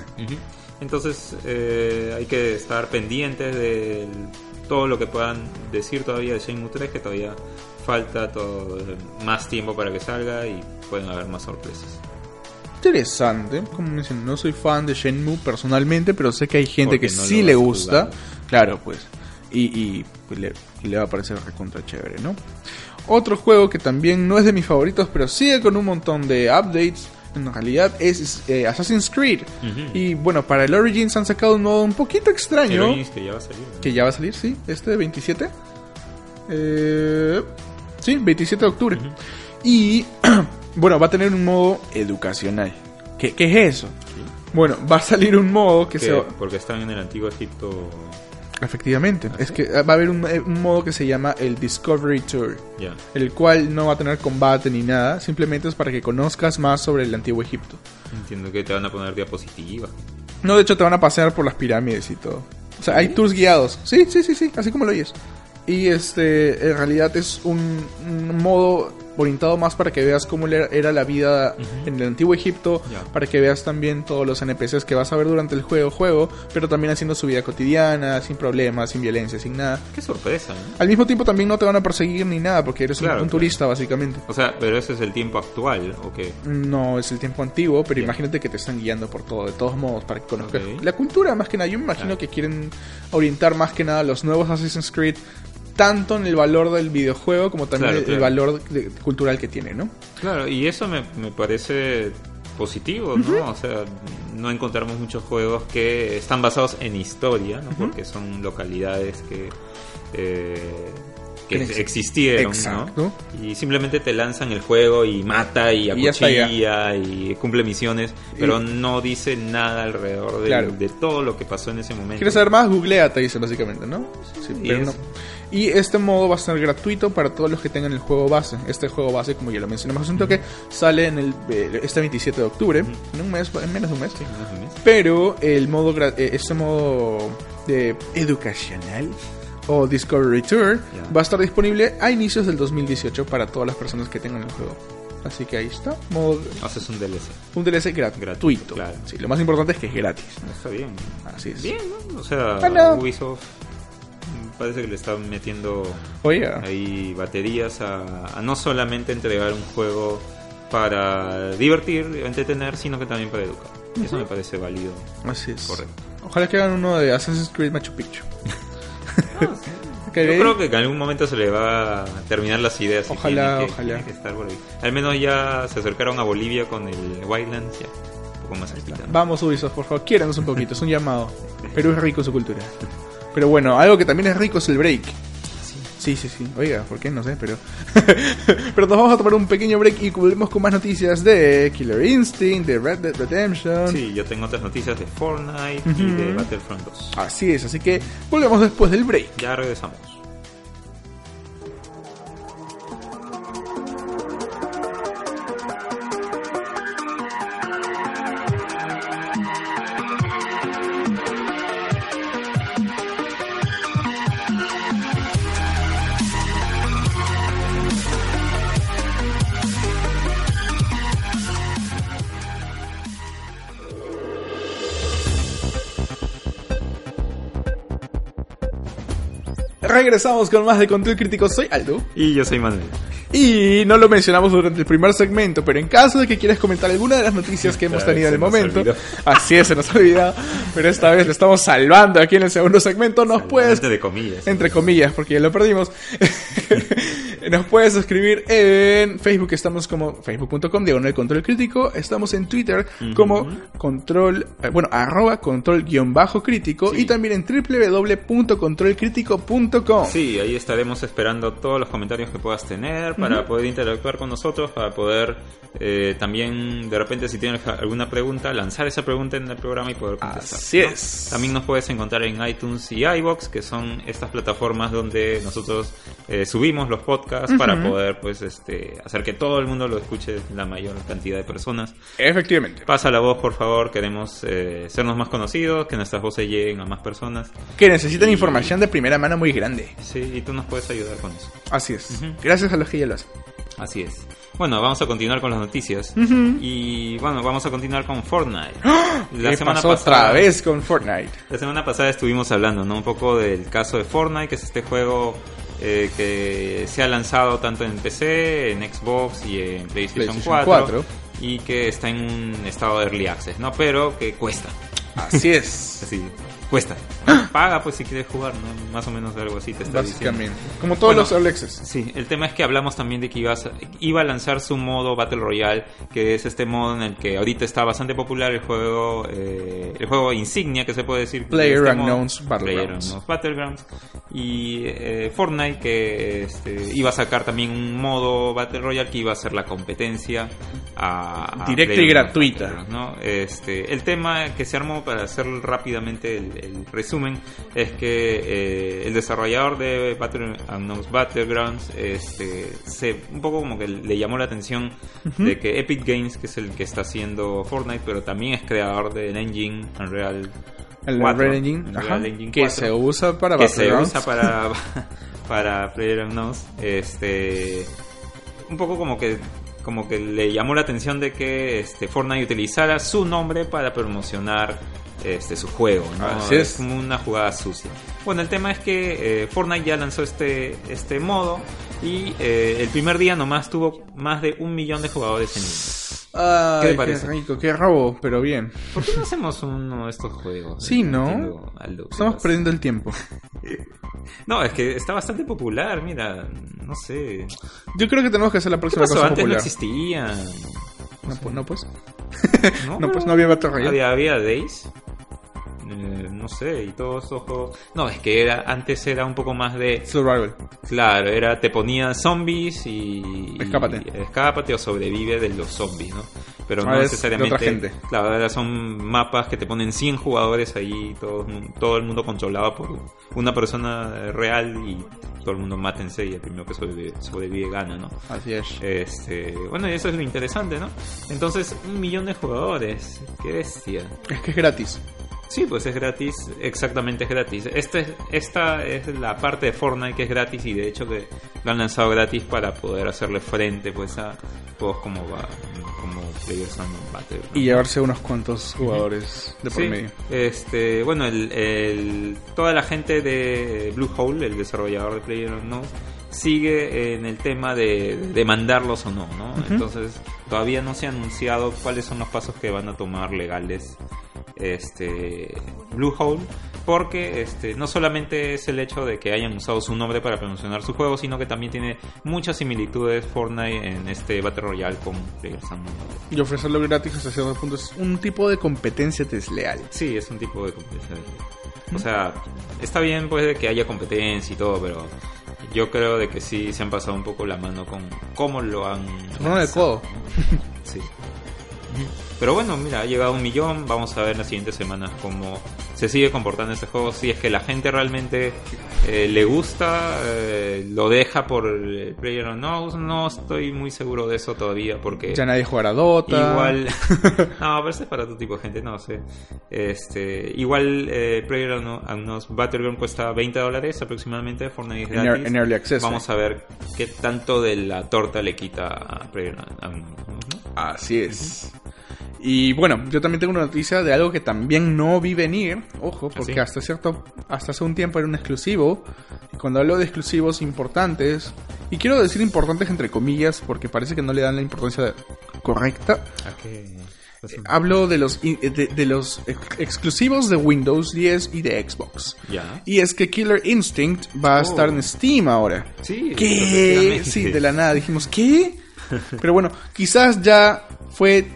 Entonces eh, hay que estar pendientes de todo lo que puedan decir todavía de Shenmue 3, que todavía falta todo, más tiempo para que salga y pueden haber más sorpresas. Interesante. Como dicen, no soy fan de Shenmue personalmente, pero sé que hay gente Porque que no sí le gusta. Claro, pues. Y, y, pues, le, y le va a parecer recontra chévere, ¿no? Otro juego que también no es de mis favoritos, pero sigue con un montón de updates. En realidad es eh, Assassin's Creed. Y bueno, para el Origins han sacado un modo un poquito extraño. Que ya va a salir. ¿no? Que ya va a salir, sí, este 27. Eh, sí, 27 de octubre. Ujú. Y bueno, va a tener un modo educacional. ¿Qué, qué es eso? Bueno, va a salir un modo que ¿Qué? se va... Porque están en el antiguo Egipto. Efectivamente, ¿Ah, es sí? que va a haber un, eh, un modo que se llama el Discovery Tour, Ya. el cual no va a tener combate ni nada, simplemente es para que conozcas más sobre el antiguo Egipto. Entiendo que te van a poner diapositivas. No, de hecho te van a pasear por las pirámides y todo. O sea, hay tours guiados. Sí, sí, sí, sí, así como lo oyes. Y este, en realidad es un, un modo orientado más para que veas cómo era la vida en el antiguo Egipto, para que veas también todos los NPCs que vas a ver durante el juego, juego, pero también haciendo su vida cotidiana, sin problemas, sin violencia, sin nada. Qué sorpresa, ¿no? Al mismo tiempo también no te van a perseguir ni nada, porque eres un- Claro, un, claro. turista básicamente. O sea, pero ese es el tiempo actual, ¿o qué? No es el tiempo antiguo, pero imagínate que te están guiando por todo, de todos modos, para que conozcas la cultura más que nada. Yo me imagino Claro. que quieren orientar más que nada los nuevos Assassin's Creed, tanto en el valor del videojuego como también Claro, el, claro. valor de- cultural que tiene, ¿no? Claro, y eso me, me parece positivo, ¿no? O sea, no encontramos muchos juegos que están basados en historia, ¿no? Porque son localidades que, eh, que Que ex- existieron, Exacto. ¿no? Y simplemente te lanzan el juego y mata y acuchilla y cumple misiones, pero no dice nada alrededor de, Claro. de todo lo que pasó en ese momento. ¿Quieres saber más? Googlea, te dice básicamente, ¿no? Sí, pero no. Y este modo va a ser gratuito para todos los que tengan el juego base. Este juego base, como ya lo mencionamos hace un toque, sale en el, eh, este 27 de octubre, en un mes, en menos de un mes. Sí, más de un mes. Pero el modo, eh, este modo de educacional o Discovery Tour va a estar disponible a inicios del 2018 para todas las personas que tengan el juego. Así que ahí está, modo, Haces un DLC. un DLC gratuito. Gratuito, claro. Sí, lo más importante es que es gratis. Está bien. Así es. Bien, ¿no? O sea. Ubisoft parece que le está metiendo Oye, ahí baterías a, a no solamente entregar un juego para divertir, entretener, sino que también para educar. Eso me parece válido. así es. Correcto. Ojalá que hagan uno de Assassin's Creed Machu Picchu. Yo creo que en algún momento se le va a terminar las ideas. Ojalá, tiene que- ojalá. tiene que estar por ahí. Al menos ya se acercaron a Bolivia con el Wildlands, ya. Un poco más cerquita. ¿no? Vamos Ubisoft, por favor, quiéranos un poquito, es un llamado. Perú es rico en su cultura. Pero bueno, algo que también es rico es el break. Sí, sí, sí. Oiga, ¿por qué? No sé, pero... pero nos vamos a tomar un pequeño break y volvemos con más noticias de Killer Instinct, de Red Dead Redemption. Sí, yo tengo otras noticias de Fortnite y de Battlefront 2. Así es, así que volvemos después del break. Ya regresamos. Regresamos con más de Control Crítico, soy Aldo. Y yo soy Manuel. Y no lo mencionamos durante el primer segmento, pero en caso de que quieras comentar alguna de las noticias que hemos tenido en el momento, olvidó. así es, se nos ha olvidado, pero esta vez lo estamos salvando aquí en el segundo segmento, nos puedes Entre comillas. entre comillas, porque ya lo perdimos. Nos puedes escribir en Facebook, estamos como facebook.com, diagonal control crítico. Estamos en Twitter como control, eh, bueno, arroba control guion bajo crítico. Sí. Y también en www.controlcrítico.com. Sí, ahí estaremos esperando todos los comentarios que puedas tener para poder interactuar con nosotros, para poder eh, también, de repente, si tienes alguna pregunta, lanzar esa pregunta en el programa y poder contestar. Así ¿no? es. También nos puedes encontrar en iTunes y iBox, que son estas plataformas donde nosotros eh, subimos los podcasts para poder, pues, este, hacer que todo el mundo lo escuche la mayor cantidad de personas. Efectivamente. Pasa la voz, por favor. Queremos eh, sernos más conocidos, que nuestras voces lleguen a más personas. Que necesitan Y- información de primera mano muy grande. Sí, y tú nos puedes ayudar con eso. Así es. Ujú. Gracias a los que ya lo hacen. Así es. Bueno, vamos a continuar con las noticias. Y bueno, vamos a continuar con Fortnite. ¿Qué pasó otra vez con Fortnite? La semana pasada estuvimos hablando, ¿no? Un poco del caso de Fortnite, que es este juego eh, que se ha lanzado tanto en PC, en Xbox y en PlayStation, PlayStation 4, 4. Y que está en un estado de early access, ¿no? Pero que cuesta. Así es. Así, cuesta. Paga pues si quieres jugar, ¿no? Más o menos algo así te está diciendo. Básicamente. Como todos Bueno, los Alexes. Sí, el tema es que hablamos también de que iba a, iba a lanzar su modo Battle Royale, que es este modo en el que ahorita está bastante popular el juego, eh, el juego insignia que se puede decir. de Player este modo. Unknown's Battlegrounds. PlayerUnknown's Battlegrounds. Y eh, Fortnite que este, iba a sacar también un modo Battle Royale que iba a ser la competencia a, a Directa y gratuita. ¿no? Este, el tema que se armó para hacer rápidamente el, el resumen es que eh, el desarrollador de Battle Unknown's Battlegrounds este, se, un poco como que le llamó la atención de que Epic Games, que es el que está haciendo Fortnite, pero también es creador del engine Unreal El 4, Red Engine, ajá, Engine que 4, se usa para que se usa para para PlayerUnknown's este un poco como que como que le llamó la atención de que este Fortnite utilizara su nombre para promocionar este su juego ¿no? Así es. como una jugada sucia bueno el tema es que eh, Fortnite ya lanzó este este modo y eh, el primer día nomás tuvo más de un millón de jugadores en línea ¿Qué te qué, parece? rico, qué robo, pero bien. ¿Por qué no hacemos uno de estos juegos? Sí, ¿no? Aldo, ¿qué Estamos pasa? perdiendo el tiempo. No, es que está bastante popular, mira, no sé. Yo creo que tenemos que hacer la ¿Qué próxima pasó? cosa Antes no. No, pu- no, pues. No, No, pues no había Battle Royale. Había, había Days. Eh, no sé, y todos esos juegos. No, es que era antes era un poco más de. Survival. Claro, era te ponían zombies y. Escápate. y escápate o sobrevive de los zombies, ¿no? pero Ah, no de necesariamente. otra gente. Claro, ahora son mapas que te ponen 100 jugadores ahí, todo, todo el mundo controlado por una persona real y todo el mundo mátense y el primero que sobrevive, sobrevive gana, ¿no? Así es. Este, bueno, y eso es lo interesante, ¿no? Entonces, un millón de jugadores, qué bestia. Es que es gratis. Sí, pues es gratis, exactamente es gratis. Este, esta es la parte de Fortnite que es gratis y de hecho que lo han lanzado gratis para poder hacerle frente pues a juegos como, va- como Players Unknown Battle. ¿no? Y llevarse unos cuantos jugadores de por Sí, medio. este, bueno, el, el- toda la gente de Bluehole, el desarrollador de PlayerUnknown, sigue en el tema de demandarlos o no, ¿no? Entonces, todavía no se ha anunciado cuáles son los pasos que van a tomar legales este Bluehole, porque este no solamente es el hecho de que hayan usado su nombre para promocionar su juego, sino que también tiene muchas similitudes Fortnite en este Battle Royale con PlayerUnknown. Y ofrecerlo gratis hasta cierto punto es un tipo de competencia desleal. Sí, es un tipo de competencia. O sea, está bien pues de que haya competencia y todo, pero yo creo de que sí se han pasado un poco la mano con cómo lo han... Fueron de codo. Sí. Pero bueno, mira, ha llegado a un millón. Vamos a ver en las siguientes semanas cómo se sigue comportando este juego. Si es que la gente realmente eh, le gusta, eh, lo deja por el Player No, no estoy muy seguro de eso todavía porque... Ya nadie jugará Dota. Igual. no, pero es para tu tipo de gente, no sé. Este, igual eh, Player Unknown's Battleground cuesta 20 dólares aproximadamente. Fortnite es gratis. en Early Access. Vamos a ver qué tanto de la torta le quita a Player. Así es. Y bueno, yo también tengo una noticia de algo que también no vi venir. Ojo, porque ¿Ah, sí? hasta cierto, hasta hace un tiempo era un exclusivo. Cuando hablo de exclusivos importantes, y quiero decir importantes entre comillas, porque parece que no le dan la importancia correcta. Pues, Hablo de los i- de, de los ex- exclusivos de Windows 10 y de Xbox. Y es que Killer Instinct va a Oh. estar en Steam ahora. Sí, ¿Qué? Sí, de la nada dijimos, ¿qué? Pero bueno, quizás ya fue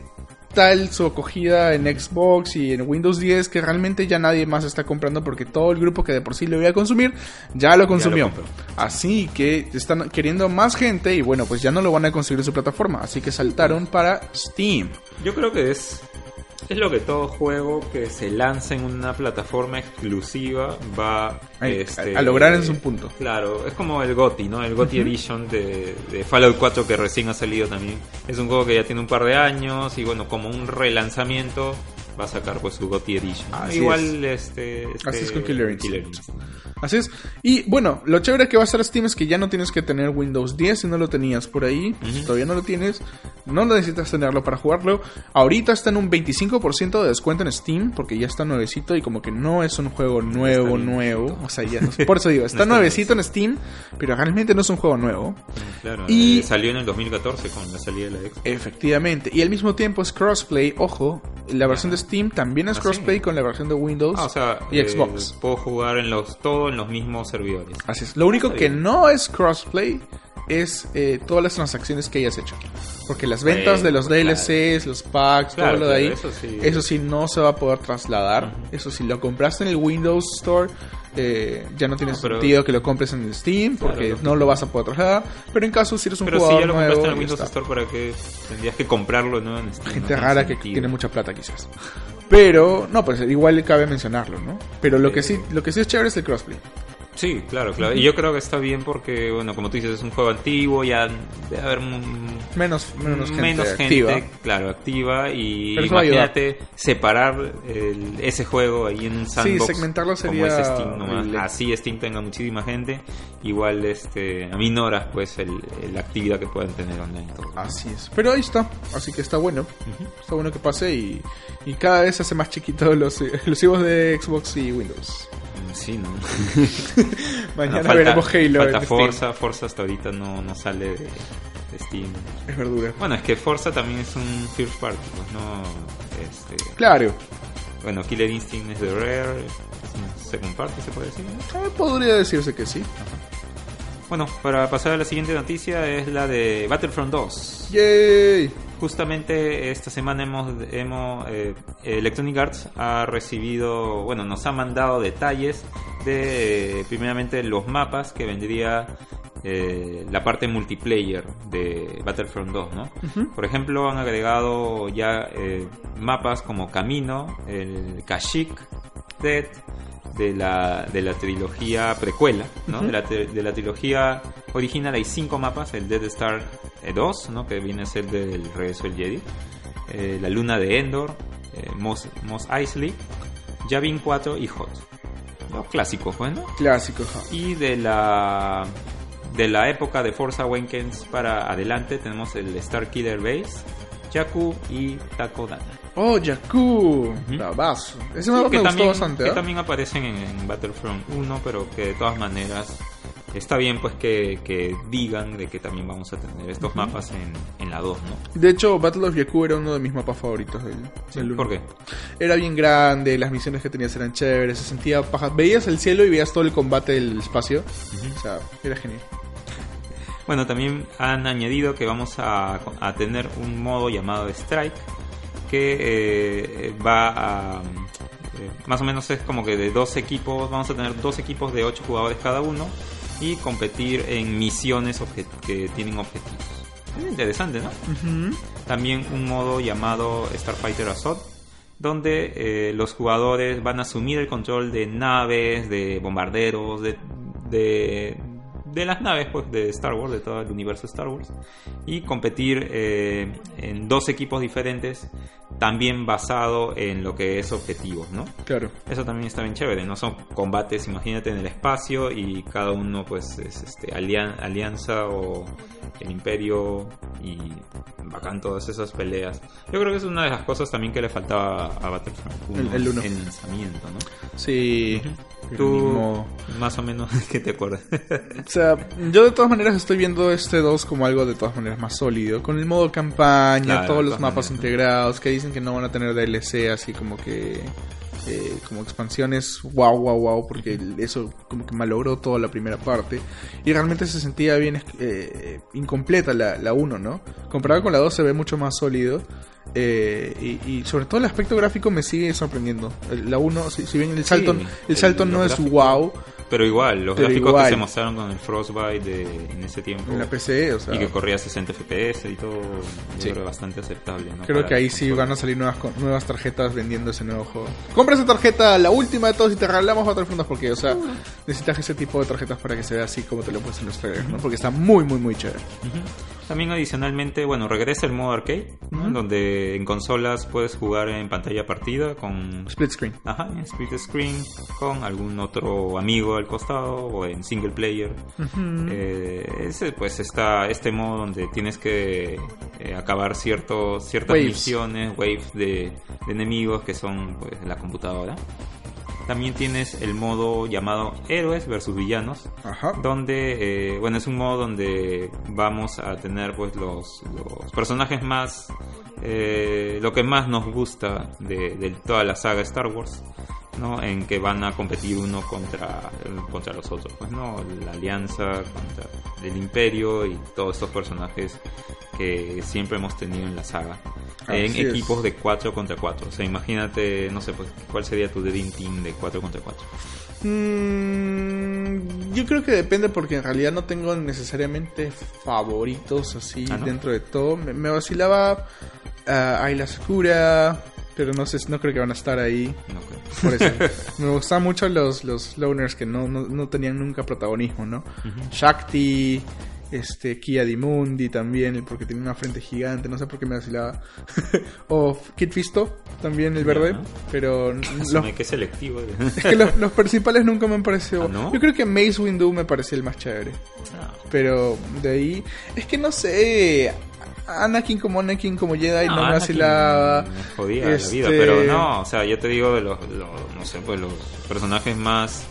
tal su acogida en Xbox y en Windows 10 que realmente ya nadie más está comprando porque todo el grupo que de por sí lo iba a consumir ya lo consumió. así que están queriendo más gente y bueno, pues ya no lo van a conseguir en su plataforma, así que saltaron para Steam. Yo creo que es es lo que todo juego que se lanza en una plataforma exclusiva va Ay, este, a- lograr en su punto. Claro, es como el GOTY, ¿no? El GOTY Edition de, de Fallout 4 que recién ha salido también. Es un juego que ya tiene un par de años y bueno, como un relanzamiento va a sacar pues su GOTY Edition. Así Igual este, este Así es con Killer Instinct. Así es. Y bueno, lo chévere que va a estar Steam es que ya no tienes que tener Windows 10 si no lo tenías por ahí. Si todavía no lo tienes, no necesitas tenerlo para jugarlo. Ahorita está en un 25% de descuento en Steam porque ya está nuevecito y como que no es un juego nuevo, nuevo. O sea, ya no Por eso digo, está No está nuevecito en Steam, pero realmente no es un juego nuevo. Claro, Y- eh, salió en el 2014 con la salida de la Xbox. Efectivamente. Y al mismo tiempo es crossplay. Ojo, la versión de Steam también es Ah, crossplay sí. con la versión de Windows Ah, o sea, y eh, Xbox. puedo jugar en los todo en los mismos servidores. Así es. Lo único que no es crossplay es eh, todas las transacciones que hayas hecho. Porque las ventas de los claro. DLCs, los packs, Claro, todo lo de ahí, eso sí. eso sí no se va a poder trasladar. Eso si lo compraste en el Windows Store, eh, ya no tiene No, pero- sentido que lo compres en el Steam porque no lo vas a poder trasladar. Pero en caso si eres un Pero si jugador ya lo nuevo, compraste en el Windows. Store, ¿para qué tendrías que comprarlo no en Steam? Gente No rara que tiene mucha plata quizás. Pero, no, pues igual cabe mencionarlo, ¿no? Pero lo que sí, lo que sí es chévere es el crossplay. Sí, claro, claro. Y yo creo que está bien porque, bueno, como tú dices, es un juego antiguo, ya debe haber Menos, menos gente menos gente, activa. claro, activa. Y Pero imagínate separar el- ese juego ahí en un sandbox. segmentarlo como sería es Steam nomás. Así Steam tenga muchísima gente. Igual este aminoras pues el, la actividad que puedan tener online. todo. Así es. Pero ahí está. Así que está bueno. Está bueno que pase y, y cada vez se hace más chiquito los exclusivos de Xbox y Windows. Sí, ¿no? Mañana Bueno, falta- veremos Halo. Falta en Steam. Forza, Forza hasta ahorita no, no sale de, de Steam. Es verdura. Bueno, es que Forza también es un first party, pues no. Este, Claro. bueno, Killer Instinct es de Rare, es un second party, se puede decir. Eh, podría decirse que sí. Bueno, para pasar a la siguiente noticia es la de Battlefront 2. ¡Yay! Justamente esta semana hemos, hemos eh, Electronic Arts ha recibido, bueno, nos ha mandado detalles de eh, primeramente los mapas que vendría eh, la parte multiplayer de Battlefront 2, ¿no? Por ejemplo, han agregado ya eh, mapas como Camino, el Kashyyyk Dead, de la, de la trilogía precuela, ¿no? De, la, de la trilogía original hay cinco mapas, el Dead Star eh, 2, ¿no? que viene a ser del regreso del Jedi, eh, la luna de Endor, eh, Mos, Mos Eisley, Yavin 4 y Hot. Los clásicos, bueno. Clásico, ajá. Y de la de la época de Force Awakens para adelante tenemos el Star Killer Base, Jakku y Takodana. Oh, Jakku. Bravazo. Ese mapa que me gustó también, bastante, que ¿eh? también aparecen en, en Battlefront 1, pero que de todas maneras está bien pues que, que digan de que también vamos a tener estos mapas en, en la 2, ¿no? De hecho, Battle of Jakku era uno de mis mapas favoritos del, del uno. ¿Por qué? Era bien grande, las misiones que tenías eran chéveres, se sentía paja. Veías el cielo y veías todo el combate del espacio. O sea, era genial. Bueno, también han añadido que vamos a, a tener un modo llamado Strike que eh, va a... eh, más o menos es como que de dos equipos, vamos a tener dos equipos de ocho jugadores cada uno y competir en misiones que tienen objetivos. Es interesante, ¿no? También un modo llamado Starfighter Assault, donde eh, los jugadores van a asumir el control de naves, de bombarderos, de, de, de las naves pues, de Star Wars, de todo el universo Star Wars, y competir eh, en dos equipos diferentes, también basado en lo que es objetivos, ¿no? Claro. Eso también está bien chévere, no son combates, imagínate en el espacio y cada uno pues es este alian- alianza o el imperio y bacán todas esas peleas. Yo creo que es una de las cosas también que le faltaba a Battlefront 1 El- el uno. en lanzamiento, ¿no? Sí. Tú mismo- más o menos ¿qué te acuerdas? O sea, yo de todas maneras estoy viendo este 2 como algo de todas maneras más sólido. Con el modo campaña, Claro, todos los todas mapas maneras. integrados, que dicen que no van a tener DLC así como que... eh, como expansiones wow wow wow porque eso como que malogró toda la primera parte. Y realmente se sentía bien eh, incompleta la, la 1 ¿no? comparado con la 2 se ve mucho más sólido eh, y, y sobre todo el aspecto gráfico me sigue sorprendiendo. La 1 si, si bien el salto el el- salto no es wow Pero igual, los Pero gráficos igual. que se mostraron con el Frostbite de, en ese tiempo en la PC o sea y que corría 60 FPS y todo, yo Sí. creo bastante aceptable. ¿no? Creo Para que ahí sí van a salir nuevas nuevas tarjetas vendiendo ese nuevo juego. Compra esa tarjeta, la última de todos, y te regalamos Battlefront 2 porque, o sea, necesitas ese tipo de tarjetas para que se vea así como te lo puesto en los trailers, ¿no? Porque está muy, muy, muy chévere. Ujú. También adicionalmente, bueno, regresa el modo arcade, ¿no? donde en consolas puedes jugar en pantalla partida con... Split screen. Ajá, en split screen con algún otro amigo al costado o en single player. Eh, ese pues está este modo donde tienes que eh, acabar cierto, ciertas Waves. misiones, waves de, de enemigos que son pues la computadora. También tienes el modo llamado héroes versus villanos, Ajá. donde eh, bueno es un modo donde vamos a tener pues los, los personajes más eh, lo que más nos gusta de, de toda la saga Star Wars ¿no? en que van a competir uno contra contra los otros pues no la alianza contra el imperio y todos estos personajes que siempre hemos tenido en la saga en es. equipos de 4 contra 4 o sea imagínate no sé pues cuál sería tu Dream Team de 4 contra 4 Mm, yo creo que depende porque en realidad no tengo necesariamente favoritos así Ah, ¿no? dentro de todo. Me, me vacilaba ah, Ayla Sakura, pero no sé, no creo que van a estar ahí. no creo Por eso. me gustaban mucho los, los loners que no, no, no tenían nunca protagonismo, ¿no? Shakti, este, Kia Dimundi también, porque tenía una frente gigante, no sé por qué me vacilaba. o Kid Fisto, también el verde, Ya. pero los, que selectivo es que los, los principales nunca me han parecido. ¿Ah, no? Yo creo que Mace Windu me parecía el más chévere. Ah. Pero de ahí. Es que no sé. Anakin como Anakin como Jedi no, Anakin vacilaba. Me jodía la Este- vida, pero no, o sea, yo te digo de los, los- no sé, pues los personajes más,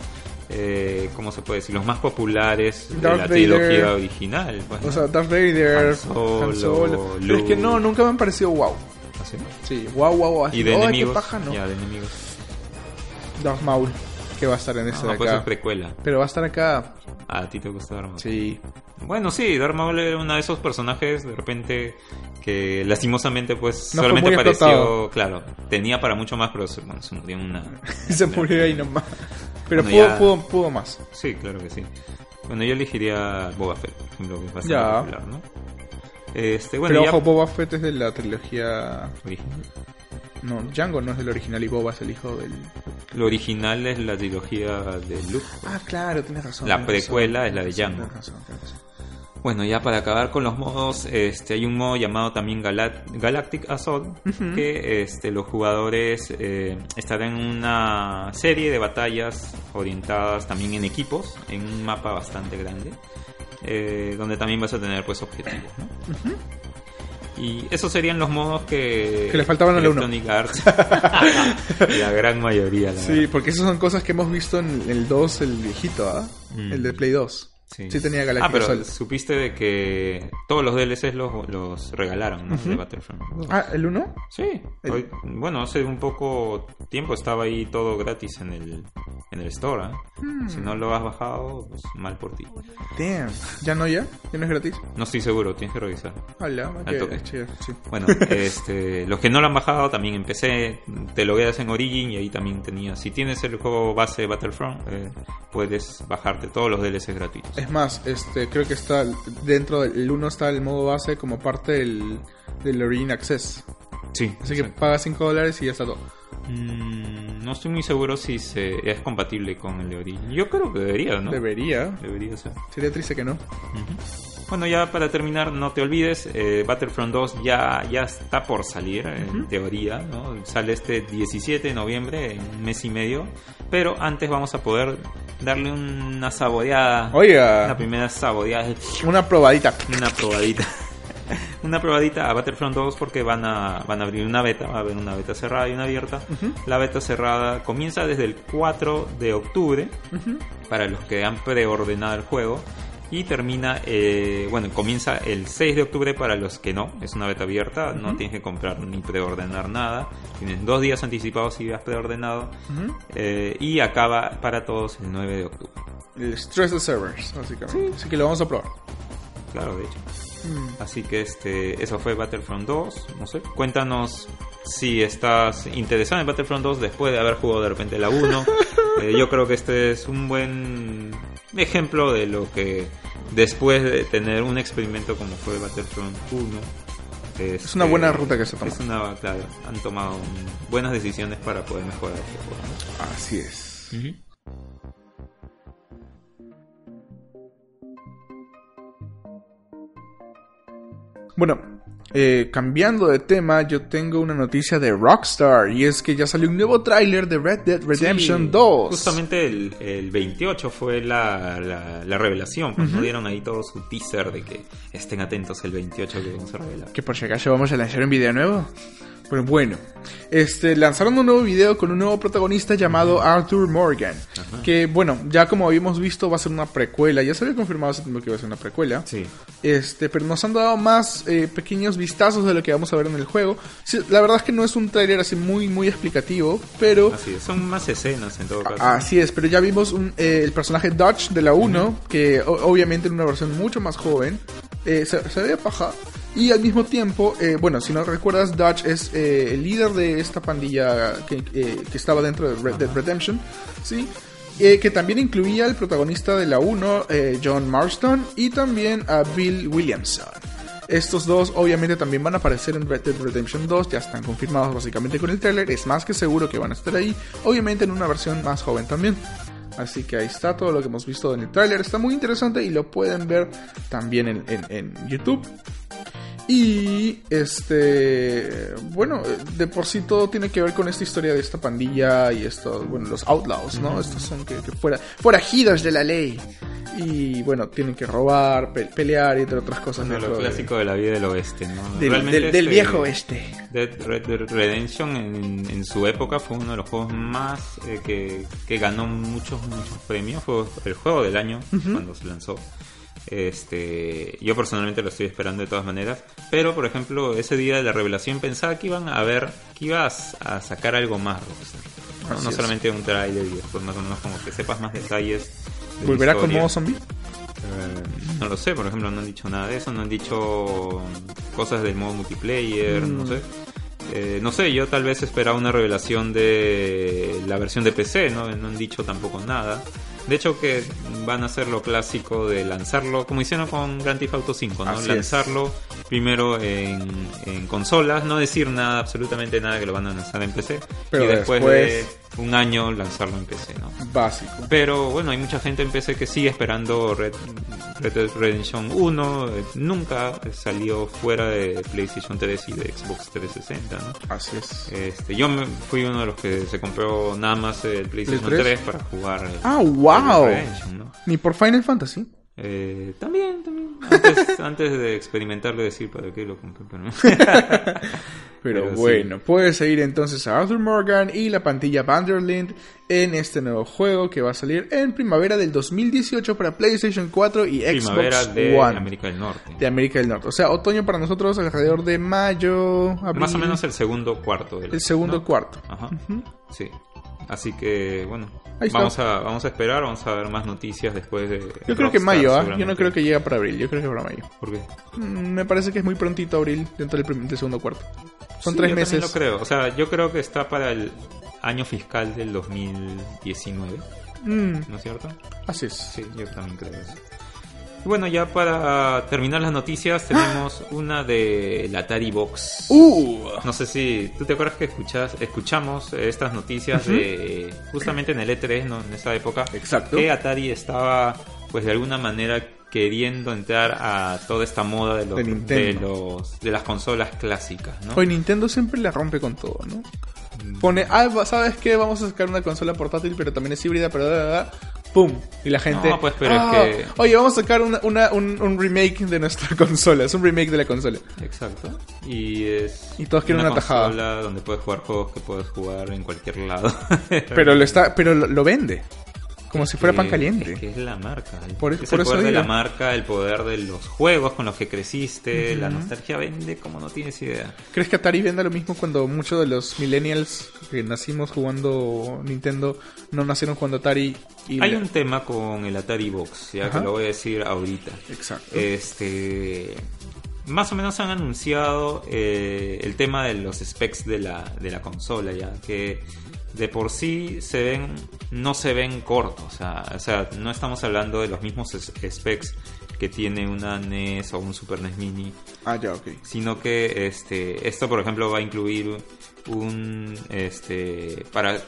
eh, ¿cómo se puede decir? Los más populares de la Vader. trilogía original. Pues, O ¿no? sea, Darth Vader, Han Solo, Han Solo. Pero es que no, nunca me han parecido wow. ¿Así? Sí, wow, wow, wow. Y de "Ay, qué enemigos, paja, no. ya, de enemigos. Darth Maul, que va a estar en este No, de pues es precuela. Pero va a estar acá. A ti te gusta Darth Maul. Sí. Bueno, sí, Darth Maul era uno de esos personajes de repente que lastimosamente pues No solamente pareció, explotado. claro, tenía para mucho más, pero se, bueno, se murió una... Se murió ahí nomás. Pero Bueno, pudo, ya- pudo, pudo más. Sí, claro que sí. Bueno, yo elegiría Boba Fett, por ejemplo, que es bastante Ya. popular, ¿no? Este, bueno, Pero ya ojo, Boba Fett es de la trilogía... original. No, Django no es del original y Boba es el hijo del... Lo original es la trilogía de Luke. Ah, claro, tienes razón. La precuela razón, es la de Django. razón, razón. Bueno, ya para acabar con los modos, este, hay un modo llamado también Gala- Galactic Assault, que este, los jugadores eh, estarán en una serie de batallas orientadas también en equipos, en un mapa bastante grande, eh, donde también vas a tener pues objetivos. ¿no? Y esos serían los modos que, Que le faltaban al uno. Arts, la gran mayoría. La Sí, verdad. porque esas son cosas que hemos visto en el 2, el viejito, ¿ah? Mm. El de Play 2. Sí, tenía Galactic Ah, pero Assault. supiste de que todos los DLCs los, los regalaron, ¿no? De Battlefront. Ah, ¿el 1? Sí, El- hoy- bueno, hace un poco tiempo estaba ahí todo gratis en el, en el store. ¿eh? Hmm. Si no lo has bajado, pues mal por ti. Damn. ¿Ya no ya? ¿Ya no es gratis? No estoy seguro, tienes que revisar. Hola, Al toque. chido, sí. Bueno, este, los que no lo han bajado también en PC, te logueas en Origin y ahí también tenías. Si tienes el juego base de Battlefront, eh, puedes bajarte todos los DLCs gratuitos. Es más, este, creo que está dentro del 1 está el modo base como parte del, del Origin Access. Sí, Así que pagas 5 dólares y ya está todo. Mm, no estoy muy seguro si se, es compatible con el de Origin. Yo creo que debería, ¿no? Debería. Debería ser. Sería triste que no. Ujú. Bueno, ya para terminar, no te olvides, eh, Battlefront 2 ya, ya está por salir, en teoría, ¿no? Sale este 17 de noviembre, en un mes y medio, pero antes vamos a poder darle una saboreada, una Oiga, primera saboreada, una probadita. una probadita. Una probadita a Battlefront 2 porque van a, van a abrir una beta, va a haber una beta cerrada y una abierta. La beta cerrada comienza desde el 4 de octubre para los que han preordenado el juego y termina, eh, bueno, comienza el 6 de octubre para los que no, es una beta abierta, no tienes que comprar ni preordenar nada, tienes dos días anticipados si has preordenado eh, y acaba para todos el 9 de octubre. El stress de servers, básicamente. Así que lo vamos a probar. Claro, de hecho. Mm. Así que este, eso fue Battlefront 2. No sé, cuéntanos si estás interesado en Battlefront 2 después de haber jugado de repente la 1. Eh, yo creo que este es un buen ejemplo de lo que después de tener un experimento como fue Battlefront 1. Es una buena ruta que se toma. Es una, claro, han tomado buenas decisiones para poder mejorar este juego. Así es. Bueno, eh, cambiando de tema, yo tengo una noticia de Rockstar y es que ya salió un nuevo tráiler de Red Dead Redemption Sí, 2. Justamente el, el 28 fue la, la, la revelación. Pues, nos dieron ahí todo su teaser de que estén atentos el 28 que vamos a revelar. Que por si acaso vamos a lanzar un video nuevo. Pero bueno, este, lanzaron un nuevo video con un nuevo protagonista llamado Arthur Morgan. Que bueno, ya como habíamos visto va a ser una precuela. Ya se había confirmado hace tiempo que iba a ser una precuela. Sí. Este, pero nos han dado más eh, pequeños vistazos de lo que vamos a ver en el juego. Sí, la verdad es que no es un tráiler así muy muy explicativo, pero Así es. Son más escenas en todo caso. así es. Pero ya vimos un, eh, el personaje Dodge de la 1, que obviamente en una versión mucho más joven, eh, se, se ve paja. Y al mismo tiempo, eh, bueno, si no recuerdas, Dodge es eh, el líder de esta pandilla que, eh, que estaba dentro de Red Dead Redemption, ¿sí? Que también incluía al protagonista de la 1, eh, John Marston, y también a Bill Williamson. Estos dos obviamente también van a aparecer en Red Dead Redemption 2, ya están confirmados básicamente con el trailer, es más que seguro que van a estar ahí, obviamente en una versión más joven también. Así que ahí está todo lo que hemos visto en el tráiler, está muy interesante y lo pueden ver también en, en- en YouTube. Y este, bueno, de por sí todo tiene que ver con esta historia de esta pandilla y estos, bueno, los outlaws, ¿no? Estos son que, que fuera, forajidos de la ley. Y bueno, tienen que robar, pe- pelear y entre otras cosas. Bueno, lo clásico de la vida del oeste, ¿no? del, Realmente del- del este viejo oeste. Dead Red Dead Redemption en, en su época fue uno de los juegos más eh, que, que ganó muchos muchos premios. Fue el juego del año cuando se lanzó. Este, yo personalmente lo estoy esperando de todas maneras. Pero por ejemplo, ese día de la revelación pensaba que iban a ver, que ibas a sacar algo más. No, No solamente un trailer y después más o menos como que sepas más detalles. de ¿Volverá con modo zombie? Eh, no lo sé, por ejemplo, no han dicho nada de eso, no han dicho cosas del modo multiplayer, Mm. no sé. Eh, no sé, yo tal vez esperaba una revelación de la versión de PC, ¿no? No han dicho tampoco nada. De hecho que van a hacer lo clásico de lanzarlo, como hicieron con Grand Theft Auto 5, ¿no? Así es. lanzarlo primero en, en consolas, no decir nada, absolutamente nada que lo van a lanzar en PC. Pero y después, después- de un año lanzarlo en PC, ¿no? Básico. Pero bueno, hay mucha gente en PC que sigue esperando Red, Red Dead Redemption 1. eh, Nunca salió fuera de PlayStation 3 y de Xbox 360, ¿no? Así es. Este, yo me- fui uno de los que se compró nada más el PlayStation ¿Play 3? 3? para jugar el Ah, wow. Redemption, ¿no? Ni por Final Fantasy. Eh, también, también. Antes, antes de experimentarlo, decir para qué lo compré. Pero... Pero, Pero sí. bueno, puedes seguir entonces a Arthur Morgan y la pantilla Vanderlind en este nuevo juego que va a salir en primavera del 2018 para PlayStation 4 y Primavera Xbox de One América del Norte. de América del Norte. O sea, otoño para nosotros alrededor de mayo, abril. Más o menos el segundo cuarto. del- el segundo ¿no? cuarto. Ajá. Sí. Así que, bueno, vamos a, vamos a esperar, vamos a ver más noticias después de. Yo creo que Rockstar, mayo, ¿ah? Yo no creo que llegue para abril, yo creo que para mayo. ¿Por qué? Mm, Me parece que es muy prontito abril dentro del, prim- del segundo cuarto. Son Sí, tres yo meses. lo creo. O sea, yo creo que está para el año fiscal del 2019, Mm, ¿no es cierto? así es. Sí, yo también creo eso. Y bueno, ya para terminar las noticias, tenemos una de la Atari Box. Uh, No sé si tú te acuerdas que escuchas, escuchamos estas noticias de justamente en el E3, ¿no? en esa época, Exacto. que Atari estaba, pues de alguna manera queriendo entrar a toda esta moda de los De los de las consolas clásicas, ¿no? Hoy Nintendo siempre la rompe con todo, ¿no? Pone, ah, ¿sabes qué? Vamos a sacar una consola portátil, pero también es híbrida, pero da, da, da. ¡Pum! Y la gente. No, pues, pero es "Ah, que- Oye, vamos a sacar una, una- un, un remake de nuestra consola. Es un remake de la consola. Exacto. Y es Y todos quieren una tajada. consola donde puedes jugar juegos que puedes jugar en cualquier lado. Pero lo está, pero lo, lo vende. Como si fuera pan caliente. Es que es la marca. Por- es por el eso poder de la marca, el poder de los juegos con los que creciste. La nostalgia vende como no tienes idea. ¿Crees que Atari venda lo mismo cuando muchos de los millennials que nacimos jugando Nintendo no nacieron jugando Atari? Y Hay un tema con el Atari Box, ya Ajá. que lo voy a decir ahorita. Exacto. Este. Más o menos han anunciado eh, el tema de los specs de la, de la consola, ya que de por sí se ven, no se ven cortos, o sea, o sea, no estamos hablando de los mismos specs que tiene una NES o un Super NES Mini, Ah, ya, ok. sino que este, esto por ejemplo va a incluir un, este, para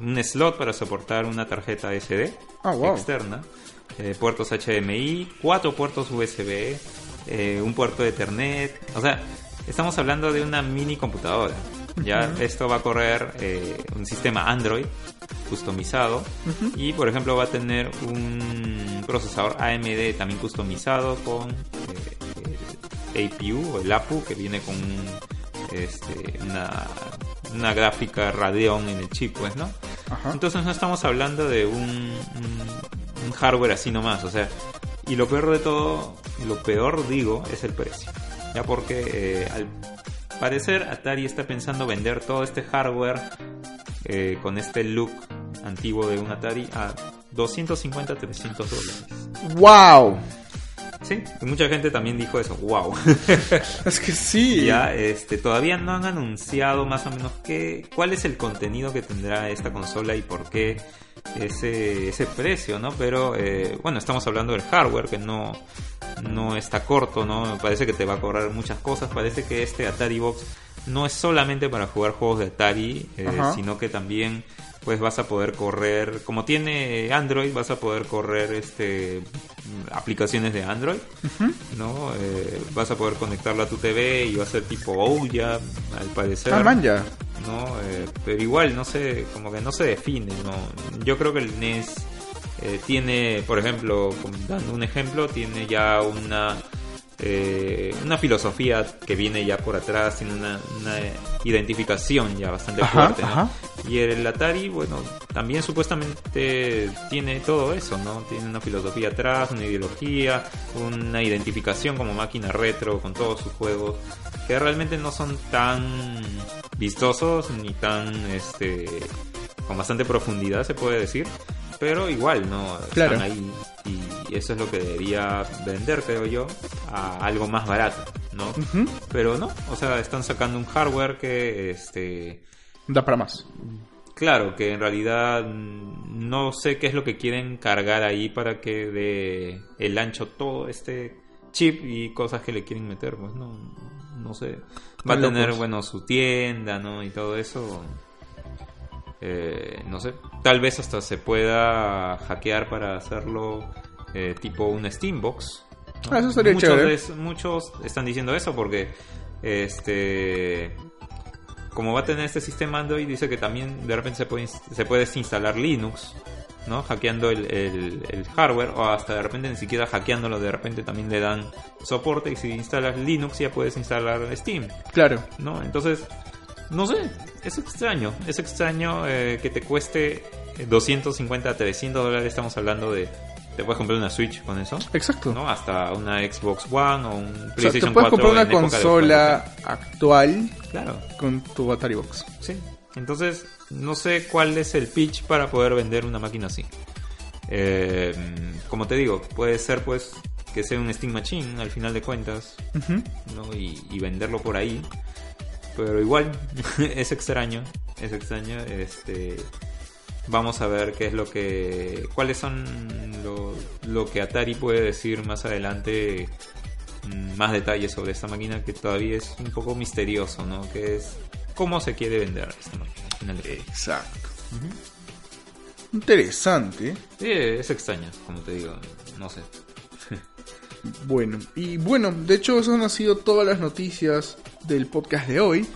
un slot para soportar una tarjeta SD Ah, wow. externa, eh, puertos HDMI, cuatro puertos USB, eh, un puerto de Ethernet. O sea, estamos hablando de una mini computadora. Ya esto va a correr eh, un sistema Android customizado y por ejemplo va a tener un procesador AMD también customizado con eh, el APU o el APU que viene con este, una, una gráfica Radeon en el chip, pues, ¿no? Ajá. Entonces no estamos hablando de un, un- un hardware así nomás, o sea, y lo peor de todo, lo peor digo, es el precio. Ya porque eh, al parecer Atari está pensando vender todo este hardware eh, con este look antiguo de un Atari a 250, 300 dólares. ¡Wow! Sí, y mucha gente también dijo eso, wow. Es que sí. Ya, este, todavía no han anunciado más o menos qué, cuál es el contenido que tendrá esta consola y por qué ese, ese precio, ¿no? Pero eh, bueno, estamos hablando del hardware que no, no está corto, ¿no? Parece que te va a cobrar muchas cosas. Parece que este Atari Box no es solamente para jugar juegos de Atari, eh, sino que también pues vas a poder correr, como tiene Android, vas a poder correr este aplicaciones de Android, ¿no? Eh, vas a poder conectarlo a tu TV y va a ser tipo Ouya, al parecer. Ah, man, ya. ¿no? Eh, pero igual, no sé, como que no se define, ¿no? Yo creo que el NES eh, tiene, por ejemplo, dando un ejemplo, tiene ya una eh, una filosofía que viene ya por atrás, tiene una, una identificación ya bastante Ajá, fuerte, ¿no? ajá. Y el Atari, bueno, también supuestamente tiene todo eso, ¿no? Tiene una filosofía atrás, una ideología, una identificación como máquina retro con todos sus juegos, que realmente no son tan vistosos ni tan, este, con bastante profundidad se puede decir, pero igual, ¿no? Claro. Están ahí y eso es lo que debería vender, creo yo, a algo más barato, ¿no? Pero no, o sea, están sacando un hardware que, este, Da para más. claro, que en realidad no sé qué es lo que quieren cargar ahí para que de el ancho todo este chip y cosas que le quieren meter, pues no, no sé. Va a tener, bueno, su tienda, ¿no? Y todo eso. Eh, no sé. Tal vez hasta se pueda hackear para hacerlo eh, tipo un Steambox. ¿no? Ah, eso estaría muchos, chévere. de- muchos están diciendo eso porque este como va a tener este sistema Android dice que también de repente se puede se puede instalar Linux ¿no? hackeando el, el- el hardware o hasta de repente ni siquiera hackeándolo de repente también le dan soporte y si instalas Linux ya puedes instalar Steam Claro. ¿no? Entonces, no sé, es extraño. Es extraño eh, que te cueste 250 a 300 dólares. Estamos hablando de. Te puedes comprar una Switch con eso, Exacto. ¿no? Hasta una Xbox One o un O sea, PlayStation te puedes 4 comprar una consola actual. Claro, con tu Atari Box. sí. Entonces, no sé cuál es el pitch para poder vender una máquina así. Eh, como te digo, puede ser pues que sea un Steam Machine al final de cuentas. ¿no? y, y venderlo por ahí. Pero igual, es extraño, es extraño. Este, vamos a ver qué es lo que, cuáles son lo, lo que Atari puede decir más adelante, mm, más detalles sobre esta máquina que todavía es un poco misterioso, ¿no? Que es cómo se quiere vender esta máquina. al final de cuentas. Exacto. Interesante. Sí, es extraño, como te digo, no sé. Bueno, y bueno, de hecho esas han sido todas las noticias del podcast de hoy.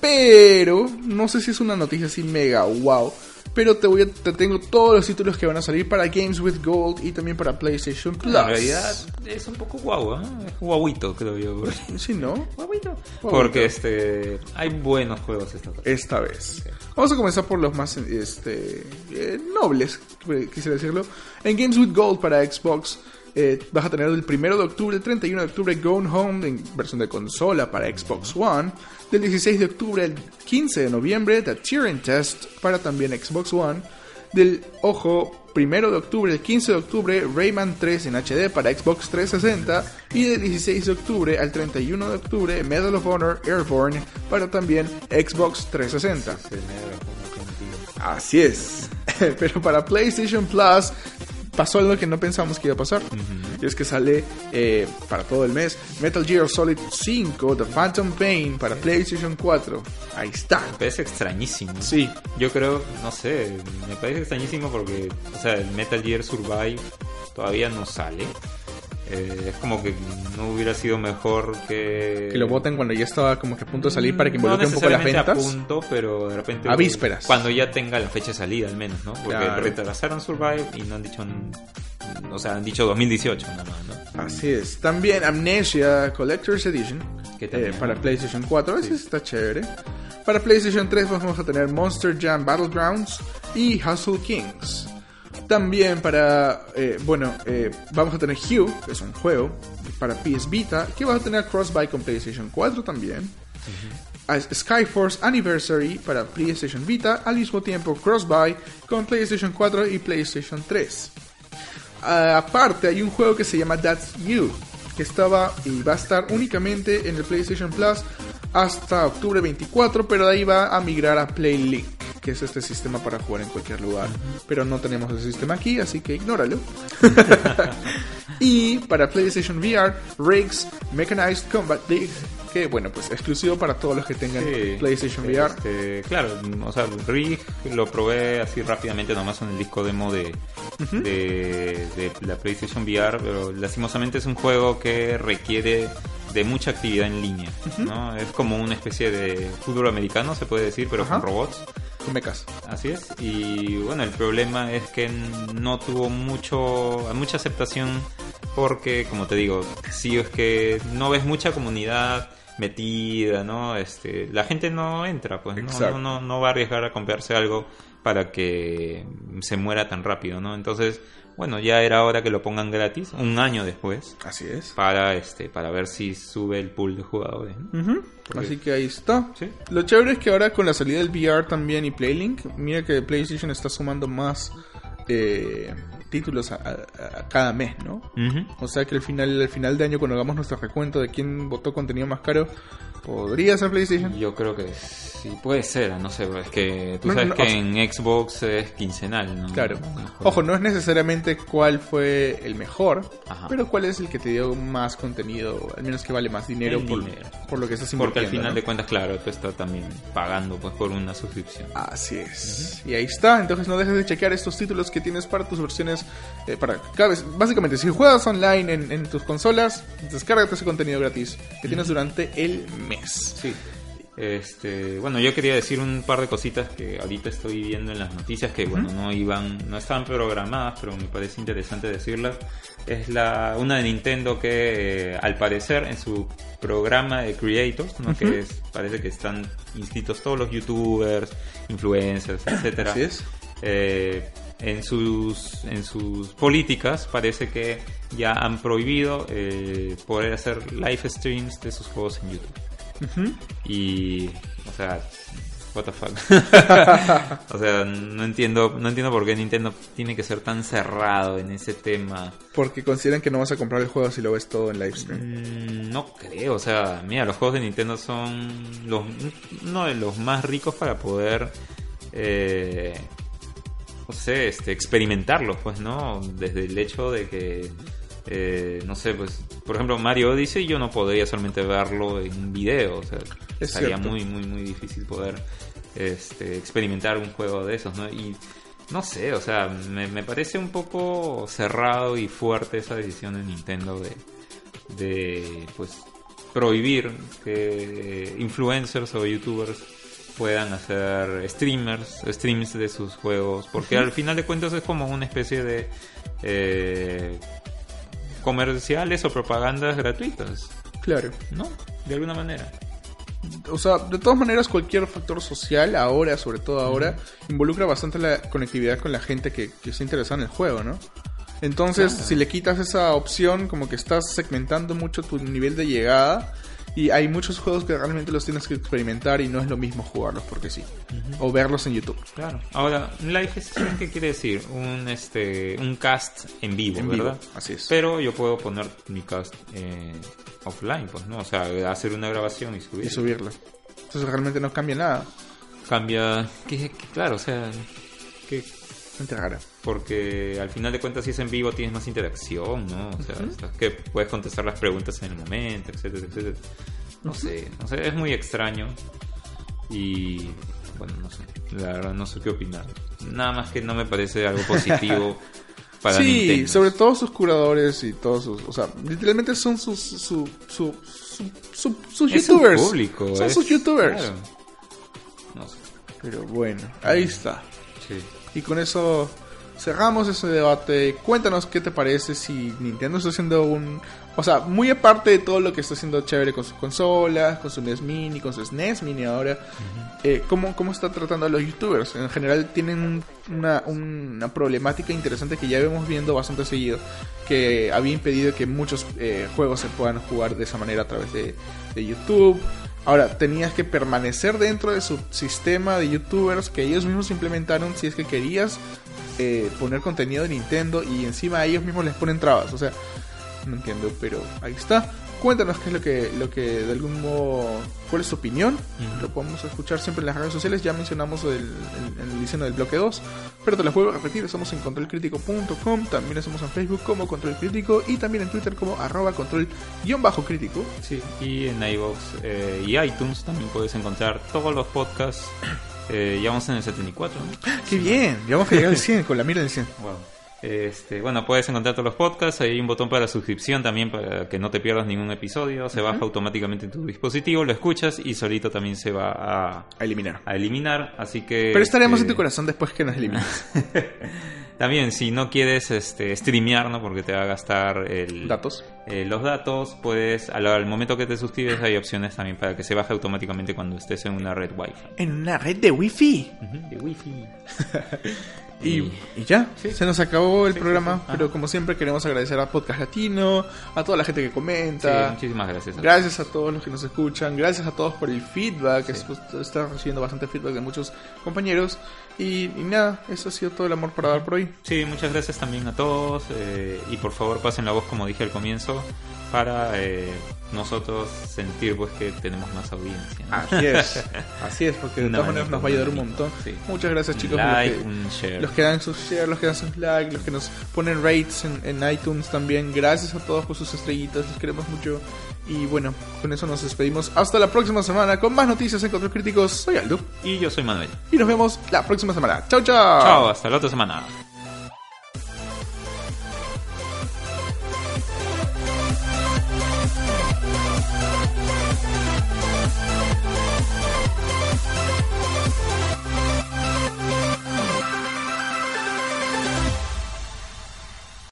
Pero no sé si es una noticia así mega wow. Pero te voy a, te tengo todos los títulos que van a salir para Games with Gold y también para PlayStation Plus. En realidad es un poco guau, ¿eh? es guauito, creo yo. Sí, ¿no? Guauito. Porque este hay buenos juegos esta vez. esta vez. Vamos a comenzar por los más este, eh, nobles, eh, quisiera decirlo. En Games with Gold para Xbox eh, vas a tener el 1 de octubre, el 31 de octubre Gone Home en versión de consola para Xbox One. Del 16 de octubre al 15 de noviembre The Turing Test para también Xbox One. Del, ojo, 1 de octubre al 15 de octubre Rayman 3 en HD para Xbox 360. Y del 16 de octubre al 31 de octubre Medal of Honor Airborne para también Xbox 360. Así es. Pero para PlayStation Plus pasó algo que no pensamos que iba a pasar. Y es que sale eh, para todo el mes Metal Gear Solid 5, The Phantom Pain para PlayStation 4. Ahí está. Me parece extrañísimo. Sí. Yo creo, no sé, me parece extrañísimo porque, o sea, el Metal Gear Survive todavía no sale. Eh, es como que no hubiera sido mejor que... Que lo voten cuando ya estaba como que a punto de salir para que no involucre un poco las ventas. a punto, pero de repente... A vísperas. Cuando ya tenga la fecha de salida, al menos, ¿no? Porque Claro. retrasaron Survive y no han dicho... O sea, han dicho 2018 nada más, ¿no? Así es. También Amnesia Collector's Edition Que eh, también, para ¿no? PlayStation 4. Ese está chévere. Para PlayStation 3 pues, vamos a tener Monster Jam Battlegrounds y Hustle Kings. También para, eh, bueno, eh, vamos a tener Hue, que es un juego para PS Vita, que va a tener cross-buy con PlayStation 4 también. A Skyforce Anniversary para PlayStation Vita, al mismo tiempo cross-buy con PlayStation 4 y PlayStation 3. Ah, aparte, hay un juego que se llama That's You, que estaba y va a estar únicamente en el PlayStation Plus hasta octubre 24, pero de ahí va a migrar a PlayLink, que es este sistema para jugar en cualquier lugar. Pero no tenemos ese sistema aquí, así que ignóralo. y para PlayStation VR, Riggs Mechanized Combat League, que bueno, pues exclusivo para todos los que tengan Sí, PlayStation VR. este, claro, o sea, Rig lo probé así rápidamente nomás en el disco demo de, de, de la PlayStation VR, pero lastimosamente es un juego que requiere de mucha actividad en línea, ¿no? Es como una especie de fútbol americano, se puede decir, pero Ajá. con robots. Con mechas. Así es. Y bueno, el problema es que no tuvo mucho mucha aceptación porque, como te digo, si es que no ves mucha comunidad metida, ¿no? Este, la gente no entra, pues no, no, no, no va a arriesgar a comprarse algo para que se muera tan rápido, ¿no? Entonces, bueno, ya era hora que lo pongan gratis, un año después, Así es. para este, para ver si sube el pool de jugadores. ¿no? Ujú. Porque- Así que ahí está. Sí. Lo chévere es que ahora con la salida del VR también y Playlink, mira que PlayStation está sumando más eh, títulos a, a- a cada mes, ¿no? O sea que al final, al final de año, cuando hagamos nuestro recuento de quién votó contenido más caro, ¿Podría ser PlayStation? Yo creo que sí, puede ser, no sé, es que tú No, sabes no, que o sea- en Xbox es quincenal, ¿no? Claro. Ojo, no es necesariamente cuál fue el mejor, Ajá. pero cuál es el que te dio más contenido, al menos que vale más dinero, El por, dinero. por lo que estás Porque al invirtiendo. final ¿no? de cuentas, claro, tú estás también pagando pues por una suscripción. Así es. Y ahí está. Entonces no dejes de chequear estos títulos que tienes para tus versiones. eh, para cada vez, básicamente, si juegas online en, en tus consolas, descárgate ese contenido gratis que tienes durante el mes. Sí. Este, bueno, yo quería decir un par de cositas que ahorita estoy viendo en las noticias que bueno, no iban, no estaban programadas, pero me parece interesante decirlas. Es la una de Nintendo que eh, al parecer en su programa de creators, ¿no? que es, parece que están inscritos todos los youtubers, influencers, etcétera. Así es. Eh, en sus en sus políticas parece que ya han prohibido eh, poder hacer live streams de sus juegos en YouTube. Y, o sea, what the fuck. o sea, no entiendo, no entiendo por qué Nintendo tiene que ser tan cerrado en ese tema. Porque consideran que no vas a comprar el juego si lo ves todo en live stream. Mm, No creo, o sea, mira, los juegos de Nintendo son los, uno de los más ricos para poder, eh, no sé, este, experimentarlos, pues, ¿no? Desde el hecho de que, eh, no sé, pues, por ejemplo, Mario Odyssey yo no podría solamente verlo en un video, o sea, Es sería cierto. muy, muy, muy difícil poder este, experimentar un juego de esos, ¿no? Y no sé, o sea, me, me parece un poco cerrado y fuerte esa decisión de Nintendo de, de pues, prohibir que influencers o youtubers puedan hacer streamers, streams de sus juegos, porque al final de cuentas es como una especie de eh, comerciales o propagandas gratuitas, Claro. ¿no? De alguna manera. O sea, de todas maneras, cualquier factor social, ahora, sobre todo ahora, involucra bastante la conectividad con la gente que, que está interesada en el juego, ¿no? Entonces, Claro. si le quitas esa opción, como que estás segmentando mucho tu nivel de llegada. Y hay muchos juegos que realmente los tienes que experimentar y no es lo mismo jugarlos porque sí. O verlos en YouTube. Claro. Ahora, live stream, ¿qué quiere decir? Un este un cast en vivo, En vivo, ¿verdad? así es. Pero yo puedo poner mi cast eh, offline, pues, ¿no? O sea, hacer una grabación y subir. Y subirlo. Entonces realmente no cambia nada. Cambia, que, que claro, o sea, que Gente rara. Porque al final de cuentas si es en vivo tienes más interacción, ¿no? O sea, estás- que puedes contestar las preguntas en el momento, etcétera, etcétera. No sé, no sé, es muy extraño y bueno, no sé, la verdad no sé qué opinar. Nada más que no me parece algo positivo para sí, Nintendo. sobre todo sus curadores y todos sus... O sea, literalmente son sus... Su, su, su, su- sus Es youtubers. público, son es- sus youtubers. claro. No sé, Pero bueno, ahí está. sí. Y con eso cerramos ese debate. Cuéntanos qué te parece si Nintendo está haciendo un... O sea, muy aparte de todo lo que está haciendo chévere con sus consolas, con su NES Mini, con su SNES Mini ahora, eh, ¿cómo, ¿cómo está tratando a los youtubers? En general tienen un- una, una problemática interesante que ya vemos viendo bastante seguido, que había impedido que muchos eh, juegos se puedan jugar de esa manera a través de, de YouTube. Ahora, tenías que permanecer dentro de su sistema de youtubers que ellos mismos implementaron si es que querías eh, poner contenido de Nintendo y encima ellos mismos les ponen trabas. O sea, no entiendo, pero ahí está. Cuéntanos qué es lo que, lo que de algún modo, cuál es tu opinión. Lo podemos escuchar siempre en las redes sociales. Ya mencionamos el, el, el diseño del bloque 2. Pero te lo vuelvo a repetir, estamos en controlcrítico.com. También estamos en Facebook como Control Crítico y también en Twitter como arroba control-crítico. Sí, y en iVoox eh, y iTunes también puedes encontrar todos los podcasts. Eh, ya vamos en el 74, ¿no? ¡Qué bien! Ya vamos a llegar al 100 con la mira del 100. Wow. Este, bueno, puedes encontrar todos los podcasts. Ahí hay un botón para suscripción también para que no te pierdas ningún episodio. Se baja automáticamente en tu dispositivo, lo escuchas y solito también se va a, A eliminar. a eliminar. Así que. Pero estaremos en este, tu corazón después que nos elimines. También, si no quieres este, streamear, ¿no? Porque te va a gastar el, Datos. eh, los datos, puedes, al, al momento que te suscribes, hay opciones también para que se baje automáticamente cuando estés en una red Wi-Fi. En una red de wifi. Ujú, De Wi-Fi. Y, y ya, Sí. se nos acabó el Sí, programa, sí, pero como siempre queremos agradecer a Podcast Latino, a toda la gente que Sí, comenta, muchísimas gracias. a gracias a todos los que nos escuchan, gracias a todos por el feedback, Sí. es- está recibiendo bastante feedback de muchos compañeros y, y nada, eso ha sido todo el amor para dar por hoy. Sí, muchas gracias también a todos eh, y por favor pasen la voz como dije al comienzo para eh, nosotros sentir pues que tenemos más audiencia. ¿no? Así es, así es, porque de todas maneras nos va a ayudar un montón. sí. Muchas gracias chicos. like, los, que, los que dan sus shares, los que dan sus likes, los que nos ponen rates en, en iTunes también. Gracias a todos por sus estrellitas, los queremos mucho. Y bueno, con eso nos despedimos. Hasta la próxima semana con más noticias en Control Críticos. Soy Aldo Y yo soy Manuel. y nos vemos la próxima semana. Chao, chao. Chao, hasta la otra semana.